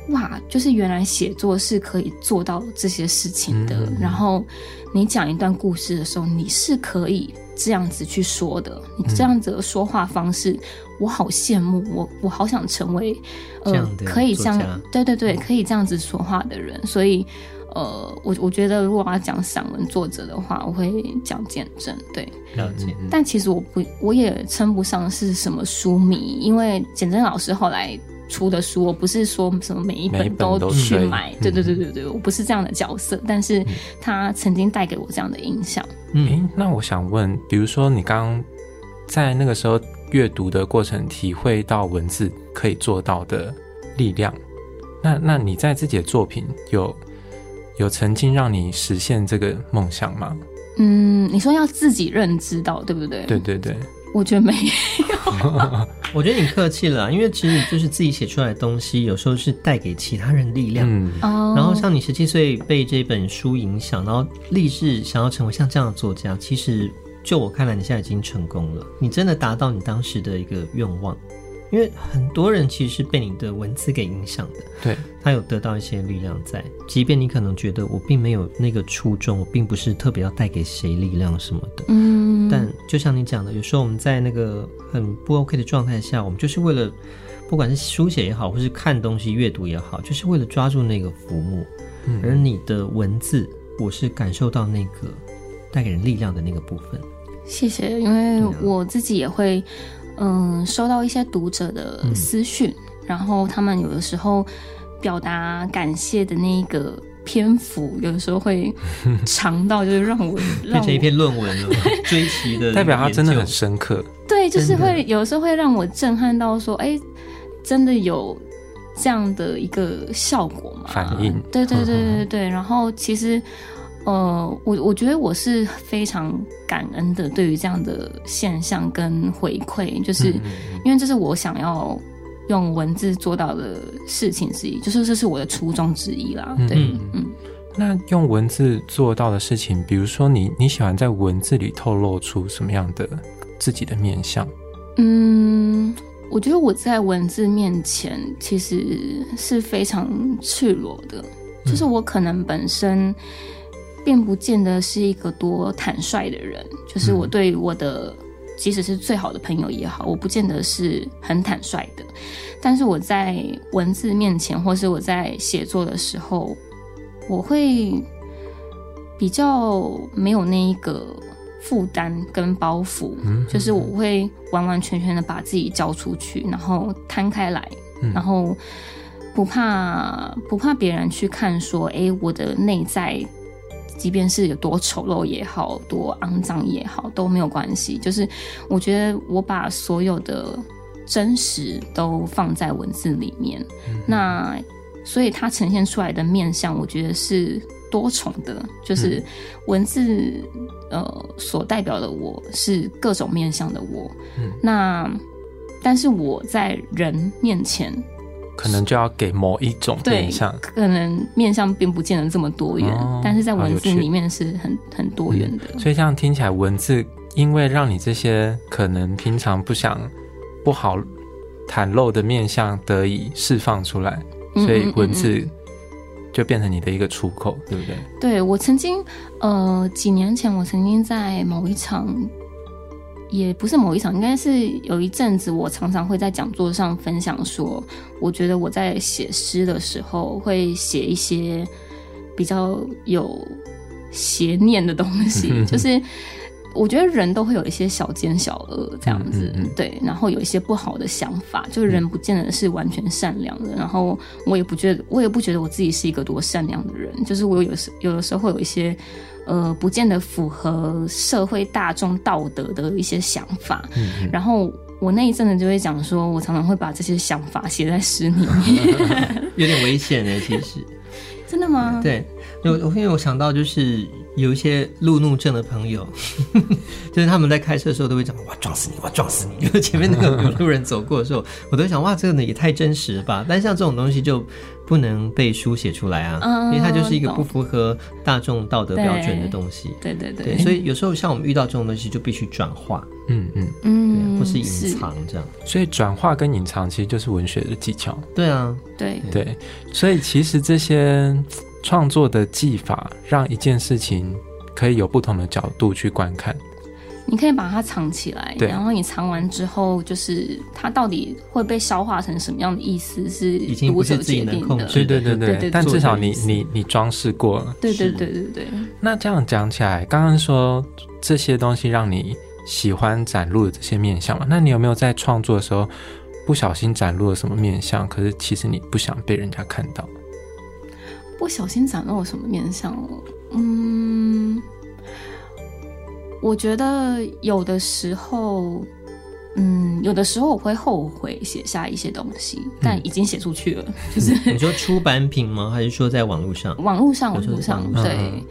C: 哇，就是原来写作是可以做到这些事情的。嗯、然后你讲一段故事的时候，你是可以这样子去说的。你这样子的说话方式，嗯、我好羡慕，我我好想成为呃，可以这样，对对对，可以这样子说话的人。所以呃，我我觉得如果要讲散文作者的话，我会讲简真。对，
B: 了解。
C: 但其实我不，我也称不上是什么书迷，因为简真老师后来。出的书，我不是说什么每一本都去买，对对对对对，我不是这样的角色，但是他曾经带给我这样的印象。
A: 嗯、欸，那我想问，比如说你刚刚在那个时候阅读的过程，体会到文字可以做到的力量，那那你在自己的作品有有曾经让你实现这个梦想吗？
C: 嗯，你说要自己认知到，对不对？
A: 对对对。
C: 我觉得没有，[laughs]
B: 我觉得你客气了，因为其实就是自己写出来的东西，有时候是带给其他人力量。嗯，然后像你十七岁被这本书影响，然后立志想要成为像这样的作家，其实就我看来，你现在已经成功了，你真的达到你当时的一个愿望。因为很多人其实是被你的文字给影响的，
A: 对，
B: 他有得到一些力量在，即便你可能觉得我并没有那个初衷，我并不是特别要带给谁力量什么的，嗯，但就像你讲的，有时候我们在那个很不 OK 的状态下，我们就是为了，不管是书写也好，或是看东西阅读也好，就是为了抓住那个浮木，嗯，而你的文字，我是感受到那个带给人力量的那个部分。
C: 谢谢，因为我自己也会。嗯，收到一些读者的私讯，嗯、然后他们有的时候表达感谢的那个篇幅，有的时候会长到就是让我 [laughs]
B: 变成一篇论文了，[laughs] 追奇的 [laughs]
A: 代表他真的很深刻。
C: 对，就是会有的时候会让我震撼到说，哎，真的有这样的一个效果吗？
A: 反应。
C: 对对对对对对，然后其实。呃，我我觉得我是非常感恩的，对于这样的现象跟回馈，就是因为这是我想要用文字做到的事情之一，就是这是我的初衷之一啦。对，嗯，嗯，
A: 那用文字做到的事情，比如说你你喜欢在文字里透露出什么样的自己的面相？
C: 嗯，我觉得我在文字面前其实是非常赤裸的，就是我可能本身。并不见得是一个多坦率的人，就是我对我的，嗯、即使是最好的朋友也好，我不见得是很坦率的。但是我在文字面前，或是我在写作的时候，我会比较没有那一个负担跟包袱，嗯、就是我会完完全全的把自己交出去，然后摊开来，嗯、然后不怕不怕别人去看说，哎，我的内在。即便是有多丑陋也好，多肮脏也好，都没有关系。就是我觉得我把所有的真实都放在文字里面，嗯、那所以它呈现出来的面相，我觉得是多重的，就是文字呃所代表的我是各种面相的我。嗯，那但是我在人面前。
A: 可能就要给某一种面向，
C: 可能面向并不见得这么多元，哦、但是在文字里面是很很多元的。
A: 嗯、所以这样听起来，文字因为让你这些可能平常不想不好袒露的面向得以释放出来，所以文字就变成你的一个出口，对不对？
C: 对，我曾经呃几年前，我曾经在某一场。也不是某一场，应该是有一阵子，我常常会在讲座上分享说，我觉得我在写诗的时候会写一些比较有邪念的东西，[laughs] 就是我觉得人都会有一些小奸小恶这样子，嗯嗯嗯对，然后有一些不好的想法，就是人不见得是完全善良的，然后我也不觉得，我也不觉得我自己是一个多善良的人，就是我有时有的时候会有一些。呃，不见得符合社会大众道德的一些想法。然后我那一阵子就会讲说，我常常会把这些想法写在诗里面，[laughs] [laughs]
B: 有点危险呢。其实，
C: 真的吗？
B: 对，因为因为我想到就是。有一些路怒症的朋友，[laughs] 就是他们在开车的时候都会讲：“哇，撞死你！哇，撞死你！”因 [laughs] 为前面那个有路人走过的时候，我都想：“哇，这个呢也太真实了吧！”但像这种东西就不能被书写出来啊，嗯、因为它就是一个不符合大众道德标准的东西。
C: 对对对，对，
B: 所以有时候像我们遇到这种东西，就必须转化。嗯嗯
C: 嗯，
B: 或是隐藏这样。
A: 所以转化跟隐藏其实就是文学的技巧。
B: 对啊，
C: 对
A: 对，所以其实这些。创作的技法，让一件事情可以有不同的角度去观看。
C: 你可以把它藏起来，
A: 对
C: 然后你藏完之后，就是它到底会被消化成什么样的意思，是读者决定的。
A: 对对对对，但至少你你你装饰过了。
C: 对对对对对。
A: 那这样讲起来，刚刚说这些东西让你喜欢展露的这些面相嘛？那你有没有在创作的时候不小心展露了什么面相？可是其实你不想被人家看到。
C: 不小心展露我什么面相？嗯，我觉得有的时候，嗯，有的时候我会后悔写下一些东西，但已经写出去了。嗯、就是
B: 你说出版品吗？还是说在网络上？
C: 网络上，网络上，对。嗯、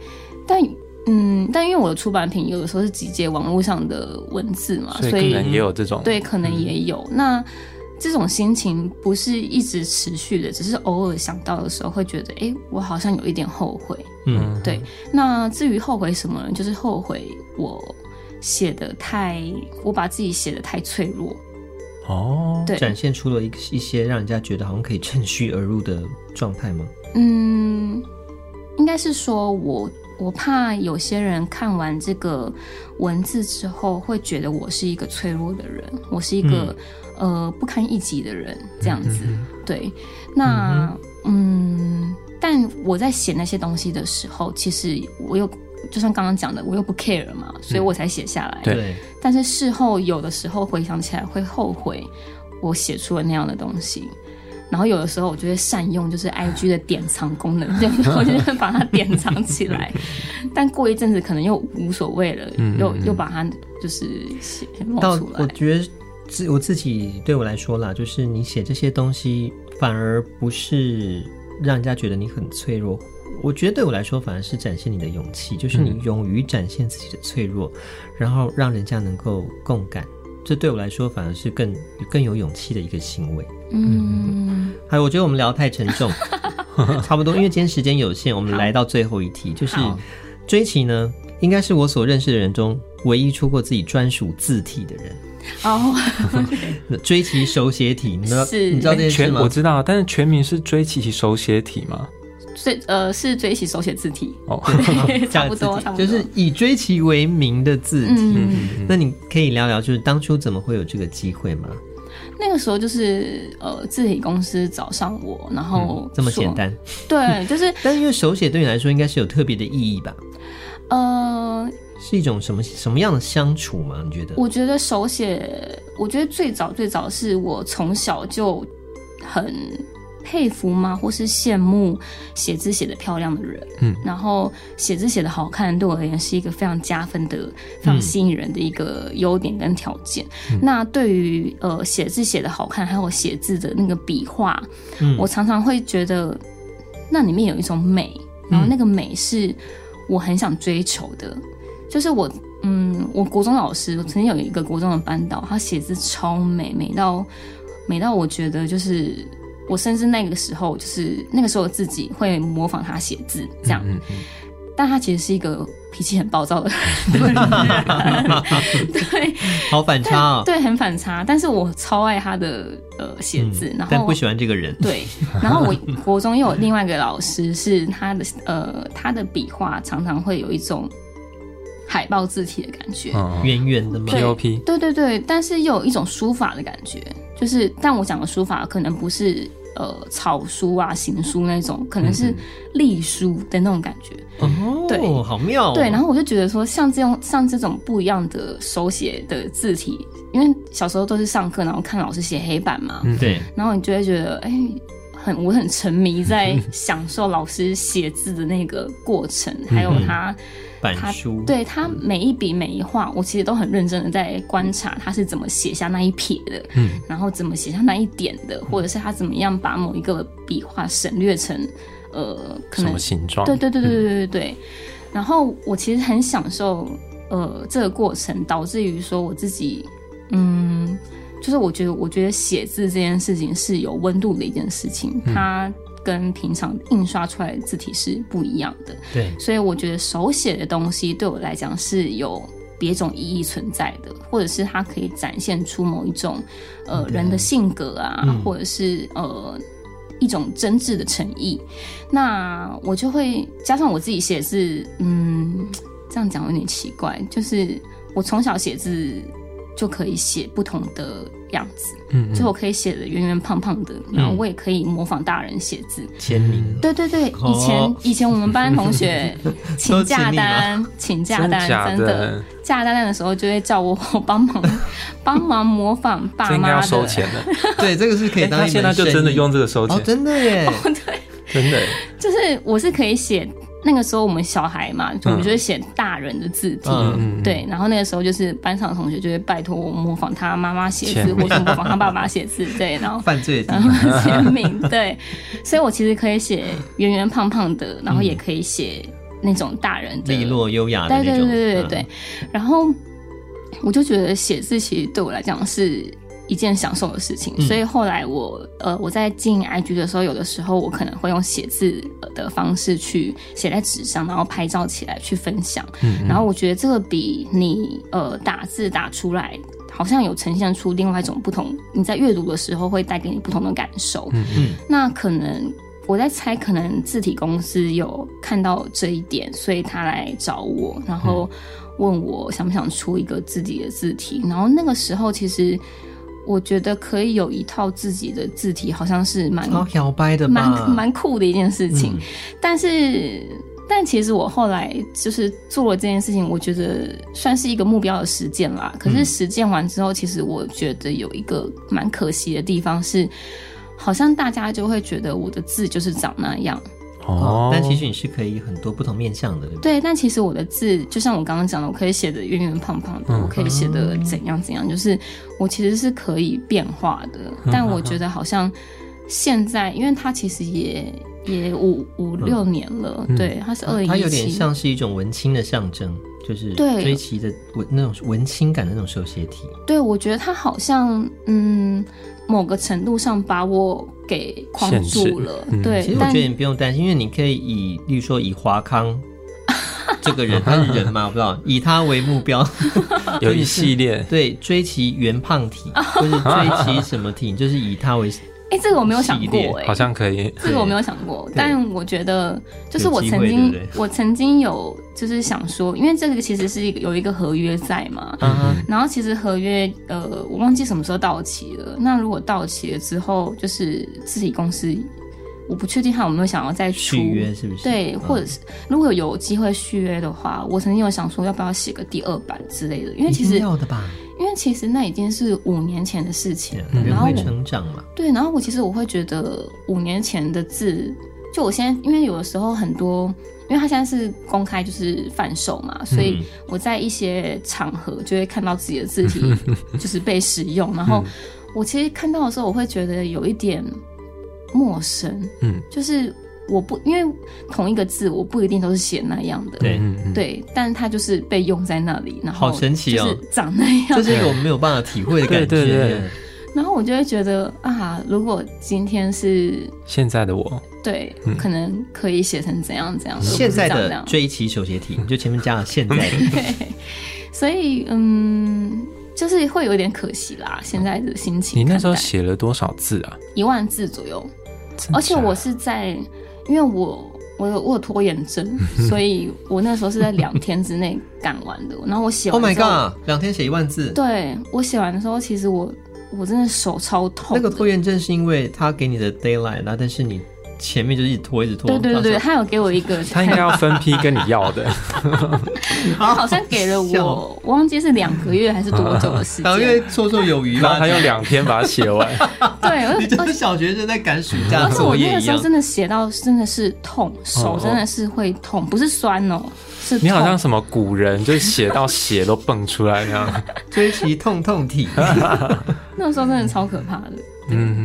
C: 但嗯，但因为我的出版品有的时候是集结网络上的文字嘛，所以可能
A: 也有这种。
C: 对，可能也有、嗯、那。这种心情不是一直持续的，只是偶尔想到的时候会觉得，哎，我好像有一点后悔。嗯，对。那至于后悔什么呢？就是后悔我写的太，我把自己写的太脆弱。
B: 哦，对，展现出了一一些让人家觉得好像可以趁虚而入的状态吗？
C: 嗯，应该是说我我怕有些人看完这个文字之后会觉得我是一个脆弱的人，我是一个。嗯呃，不堪一击的人这样子，嗯、对。那嗯，嗯，但我在写那些东西的时候，其实我又就像刚刚讲的，我又不 care 嘛，所以我才写下来。
A: 嗯、对。
C: 但是事后有的时候回想起来会后悔，我写出了那样的东西。然后有的时候我就会善用就是 [laughs] IG 的典藏功能，就 [laughs] 我就会把它典藏起来。[laughs] 但过一阵子可能又无所谓了，嗯嗯嗯又又把它就是写冒出来。
B: 我觉得。自我自己对我来说啦，就是你写这些东西，反而不是让人家觉得你很脆弱。我觉得对我来说，反而是展现你的勇气，就是你勇于展现自己的脆弱，嗯、然后让人家能够共感。这对我来说，反而是更更有勇气的一个行为。嗯，还有，我觉得我们聊得太沉重，[laughs] 差不多，因为今天时间有限，我们来到最后一题，就是追奇呢，应该是我所认识的人中唯一出过自己专属字体的人。
C: 哦，[laughs]
B: 追奇手写体，你知道？
C: 是，
B: 你知道这件事吗？
A: 我知道，但是全名是追奇手写体吗？
C: 是呃，是追起手写字体哦，[laughs]
B: 差不多，差不多就是以椎琪为名的字体。嗯，那你可以聊聊，就是当初怎么会有这个机会吗？
C: 那个时候就是呃，字体公司找上我，然后
B: 这么简单？
C: 对，[laughs] 就是，
B: 但是因为手写对你来说应该是有特别的意义吧？
C: 呃。
B: 是一种什么什么样的相处吗？你觉得？
C: 我觉得手写，我觉得最早最早是我从小就很佩服吗，或是羡慕写字写得漂亮的人。嗯，然后写字写得好看，对我而言是一个非常加分的、非常吸引人的一个优点跟条件。嗯、那对于呃写字写得好看，还有写字的那个笔画，嗯，我常常会觉得那里面有一种美。然后那个美是我很想追求的，就是我。嗯，我国中老师我曾经有一个国中的班导，他写字超美，美到美到我觉得就是我甚至那个时候就是那个时候自己会模仿他写字这样，嗯嗯嗯，但他其实是一个脾气很暴躁的人，[laughs] 对，
B: 好反差哦，
C: 对，很反差，但是我超爱他的呃写字，嗯，然后
B: 但不喜欢这个人，
C: 对，[laughs] 然后我国中又有另外一个老师是他的呃他的笔画常常会有一种。海报字体的感觉，
B: 圆圆的吗
A: ？POP，
C: 对对对，但是又有一种书法的感觉，就是，但我讲的书法可能不是呃草书啊、行书那种，可能是隶书的那种感觉。
B: 哦，对，好妙哦。
C: 对，然后我就觉得说，像这种像这种不一样的手写的字体，因为小时候都是上课，然后看老师写黑板嘛，对，然后你就会觉得，哎，很我很沉迷在享受老师写字的那个过程，还有他。
B: 板书，
C: 对他每一笔每一画，我其实都很认真的在观察他是怎么写下那一撇的，嗯，然后怎么写下那一点的，或者是他怎么样把某一个笔画省略成，呃，可能
A: 什么形状？
C: 对对对对对对对。嗯、然后我其实很享受，呃，这个过程，导致于说我自己，嗯，就是我觉得，我觉得写字这件事情是有温度的一件事情，它。嗯跟平常印刷出来的字体是不一样的，
B: 对，
C: 所以我觉得手写的东西对我来讲是有别种意义存在的，或者是它可以展现出某一种呃人的性格啊，嗯、或者是呃一种真挚的诚意。那我就会加上我自己写字，嗯，这样讲有点奇怪，就是我从小写字就可以写不同的。样子，嗯，就我可以写的圆圆胖胖的，然后我也可以模仿大人写字
B: 签名。
C: 对对对，以前以前我们班同学 [laughs] 请假单，请假单真的假单的时候就会叫我帮忙 [laughs] 帮忙模仿爸妈的。
A: 要收钱的，
B: 对，这个是可以。
A: 当现在就真的用这个收钱，
B: 真的耶，
C: 对，
A: 真的，
C: 就是我是可以写。那个时候我们小孩嘛，就我们就会写大人的字体，嗯、对，然后那个时候就是班上的同学就会拜托我模仿他妈妈写字，或者模仿他爸爸写字，对，然后 [laughs]
B: 犯罪，
C: 然后签名，对，所以我其实可以写圆圆胖胖的，然后也可以写那种大人的
B: 利落优雅的那种，
C: 对对对对对，嗯、然后我就觉得写字其实对我来讲是。一件享受的事情，所以后来我呃我在经营 IG 的时候，有的时候我可能会用写字的方式去写在纸上，然后拍照起来去分享。嗯嗯，然后我觉得这个比你呃打字打出来，好像有呈现出另外一种不同。你在阅读的时候会带给你不同的感受。嗯嗯，那可能我在猜，可能字体公司有看到这一点，所以他来找我，然后问我想不想出一个自己的字体。然后那个时候其实。我觉得可以有一套自己的字体，好像是蛮
B: 摇摆的，
C: 蛮蛮酷的一件事情。嗯、但是，但其实我后来就是做了这件事情，我觉得算是一个目标的实践啦。可是实践完之后，其实我觉得有一个蛮可惜的地方是，好像大家就会觉得我的字就是长那样。
B: 哦，但其实你是可以很多不同面向的，对不对？
C: 对，但其实我的字就像我刚刚讲的，我可以写的圆圆胖胖的，嗯、我可以写的怎样怎样，就是我其实是可以变化的。嗯、但我觉得好像现在，因为它其实也也五五六年了，嗯、对，它是二零一七，
B: 它有点像是一种文青的象征，就是追奇的文那种文青感的那种手写体。
C: 对，我觉得它好像嗯。某个程度上把我给框住了，嗯、对。
B: 其实我觉得你不用担心，因为你可以以，例如说以华康 [laughs] 这个人，他是人吗，我不知道，[laughs] 以他为目标，[laughs]
A: 有一系列
B: 对追其原胖体，或是追其什么体，就是以他为。
C: 哎，这个我没有想过，哎，
A: 好像可以。
C: 这个我没有想过，但我觉得，就是我曾经，我曾经有，就是想说，因为这个其实是一个有一个合约在嘛，然后其实合约，呃，我忘记什么时候到期了。那如果到期了之后，就是自己公司，我不确定他有没有想要再出
B: 续约，是不是？
C: 对，或者是如果有机会续约的话，我曾经有想说，要不要写个第二版之类的？因为其实
B: 要的吧。
C: 因为其实那已经是五年前的事情，
B: 人会成长嘛。
C: 对，然后我其实我会觉得五年前的字，就我现在，因为有的时候很多，因为他现在是公开就是贩售嘛，所以我在一些场合就会看到自己的字体 [laughs] 就是被使用，然后我其实看到的时候，我会觉得有一点陌生，嗯，就是我不因为同一个字，我不一定都是写那样的，
B: 对
C: 对，但它就是被用在那里，然后
B: 好神奇哦，
C: 长那样，
B: 这是一个我们没有办法体会的感觉。[laughs] 对对对。
C: 然后我就会觉得啊，如果今天是
A: 现在的我，
C: 对，可能可以写成怎样怎样。
B: 现在的追奇手写体，[laughs] 就前面加了现在的。
C: 对，[laughs] 所以嗯。就是会有点可惜啦，现在的心情。
A: 你那时候写了多少字啊？
C: 一万字左右，而且我是在，因为我我有我有拖延症，[laughs] 所以我那时候是在两天之内赶完的。然后我写完
B: ，Oh my god，两天写一万字。
C: 对，我写完的时候，其实我我真的手超痛。
B: 那个拖延症是因为他给你的 deadline 啦，但是你。前面就是一直拖，一直拖。
C: 对对对，他有给我一个，[laughs]
A: 他应该要分批跟你要的。[laughs]
C: 他好像给了我，我忘记是两个月还是多久的时间。
B: 两个月绰绰有余吧。
A: 他用两天把它写完。[laughs]
C: 对，
B: 你就是小学生在赶暑假作业一样。
C: 而且我那个时候真的写到真的是痛，手真的是会痛，不是酸哦，是。
A: 你好像什么古人，就是写到血都蹦出来那样。
B: 追其痛痛体。
C: 那个时候真的超可怕的。
A: 嗯，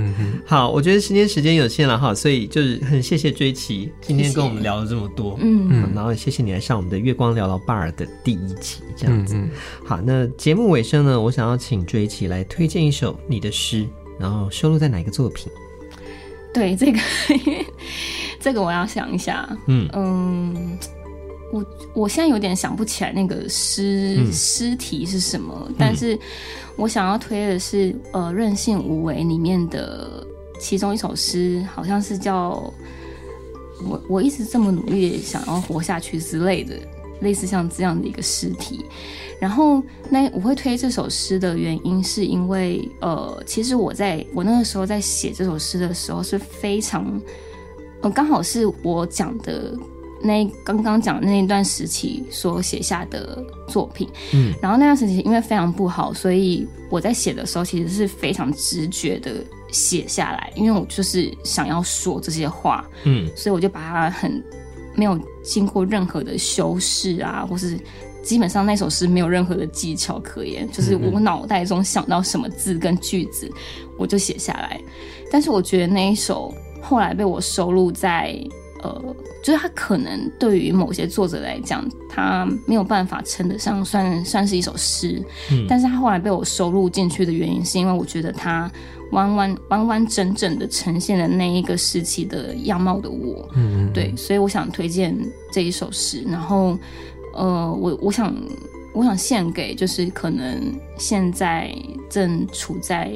B: 好，我觉得今天时间有限了哈，所以就是很谢谢追奇今天跟我们聊了这么多，嗯。嗯，然后谢谢你来上我们的月光聊聊 Bar 的第一集，这样子。嗯。嗯好，那节目尾声呢，我想要请追奇来推荐一首你的诗，然后收录在哪一个作品？
C: 对，这个 [laughs] 这个我要想一下，嗯。嗯。我我现在有点想不起来那个诗诗题是什么，嗯、但是我想要推的是呃《任性无为》里面的其中一首诗，好像是叫我我一直这么努力想要活下去之类的，类似像这样的一个诗题。然后那我会推这首诗的原因是因为呃，其实我在我那个时候在写这首诗的时候是非常，呃，刚好是我讲的。那刚刚讲的那一段时期所写下的作品，嗯，然后那段时期因为非常不好，所以我在写的时候其实是非常直觉的写下来，因为我就是想要说这些话，嗯，所以我就把它很没有经过任何的修饰啊，或是基本上那首诗没有任何的技巧可言，就是我脑袋中想到什么字跟句子，我就写下来。但是我觉得那一首后来被我收录在。呃，就是它可能对于某些作者来讲，它没有办法称得上算算是一首诗，嗯，但是它后来被我收录进去的原因，是因为我觉得他完完完完整整的呈现了那一个时期的样貌的我，嗯，对，所以我想推荐这一首诗，然后，呃，我我想我想献给就是可能现在正处在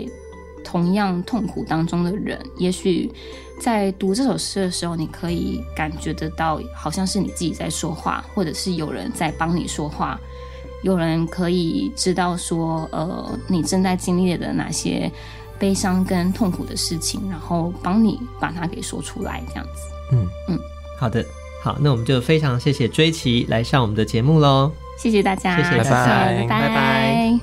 C: 同样痛苦当中的人，也许。在读这首诗的时候，你可以感觉得到，好像是你自己在说话，或者是有人在帮你说话，有人可以知道说，呃，你正在经历的哪些悲伤跟痛苦的事情，然后帮你把它给说出来，这样子。嗯
B: 嗯，好的，好，那我们就非常谢谢追奇来上我们的节目喽，
C: 谢谢大家，
B: 谢谢大家，拜拜。拜拜。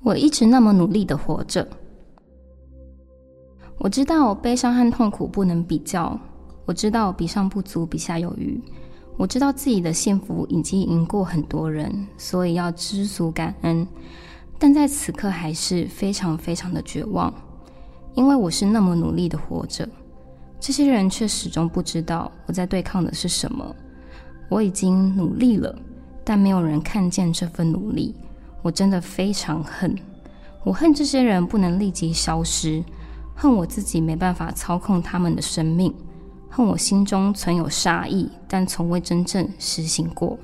C: 我一直那么努力的活着。我知道悲伤和痛苦不能比较，我知道比上不足，比下有余。我知道自己的幸福已经赢过很多人，所以要知足感恩。但在此刻还是非常非常的绝望，因为我是那么努力的活着，这些人却始终不知道我在对抗的是什么。我已经努力了，但没有人看见这份努力。我真的非常恨，我恨这些人不能立即消失，恨我自己没办法操控他们的生命，恨我心中存有杀意，但从未真正实行过。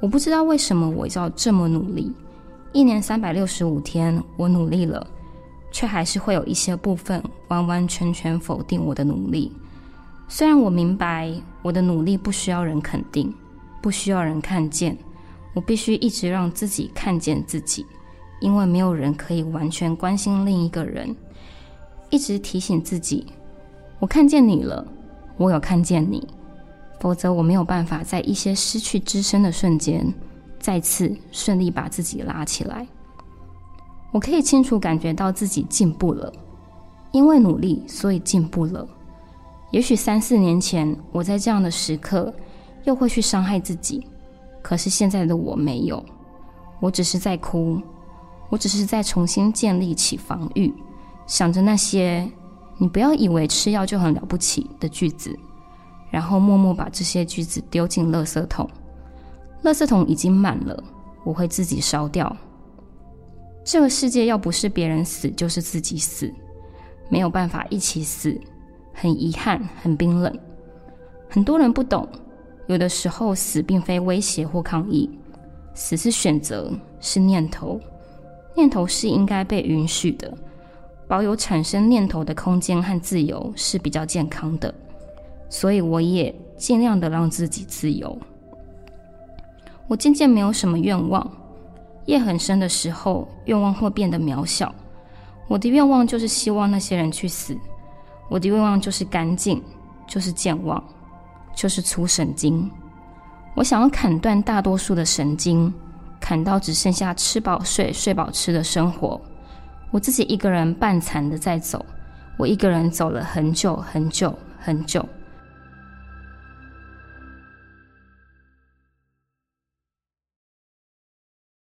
C: 我不知道为什么我要这么努力，一年三百六十五天，我努力了，却还是会有一些部分完完全全否定我的努力。虽然我明白我的努力不需要人肯定，不需要人看见。我必须一直让自己看见自己，因为没有人可以完全关心另一个人。一直提醒自己，我看见你了，我有看见你，否则我没有办法在一些失去支撑的瞬间，再次顺利把自己拉起来。我可以清楚感觉到自己进步了，因为努力，所以进步了。也许三四年前，我在这样的时刻，又会去伤害自己。可是现在的我没有，我只是在哭，我只是在重新建立起防御，想着那些“你不要以为吃药就很了不起”的句子，然后默默把这些句子丢进垃圾桶。垃圾桶已经满了，我会自己烧掉。这个世界要不是别人死，就是自己死，没有办法一起死，很遗憾，很冰冷。很多人不懂。有的时候，死并非威胁或抗议，死是选择，是念头。念头是应该被允许的，保有产生念头的空间和自由是比较健康的。所以，我也尽量的让自己自由。我渐渐没有什么愿望，夜很深的时候，愿望会变得渺小。我的愿望就是希望那些人去死，我的愿望就是干净，就是健忘。就是粗神经，我想要砍断大多数的神经，砍到只剩下吃饱睡、睡饱吃的生活。我自己一个人半残的在走，我一个人走了很久很久很久。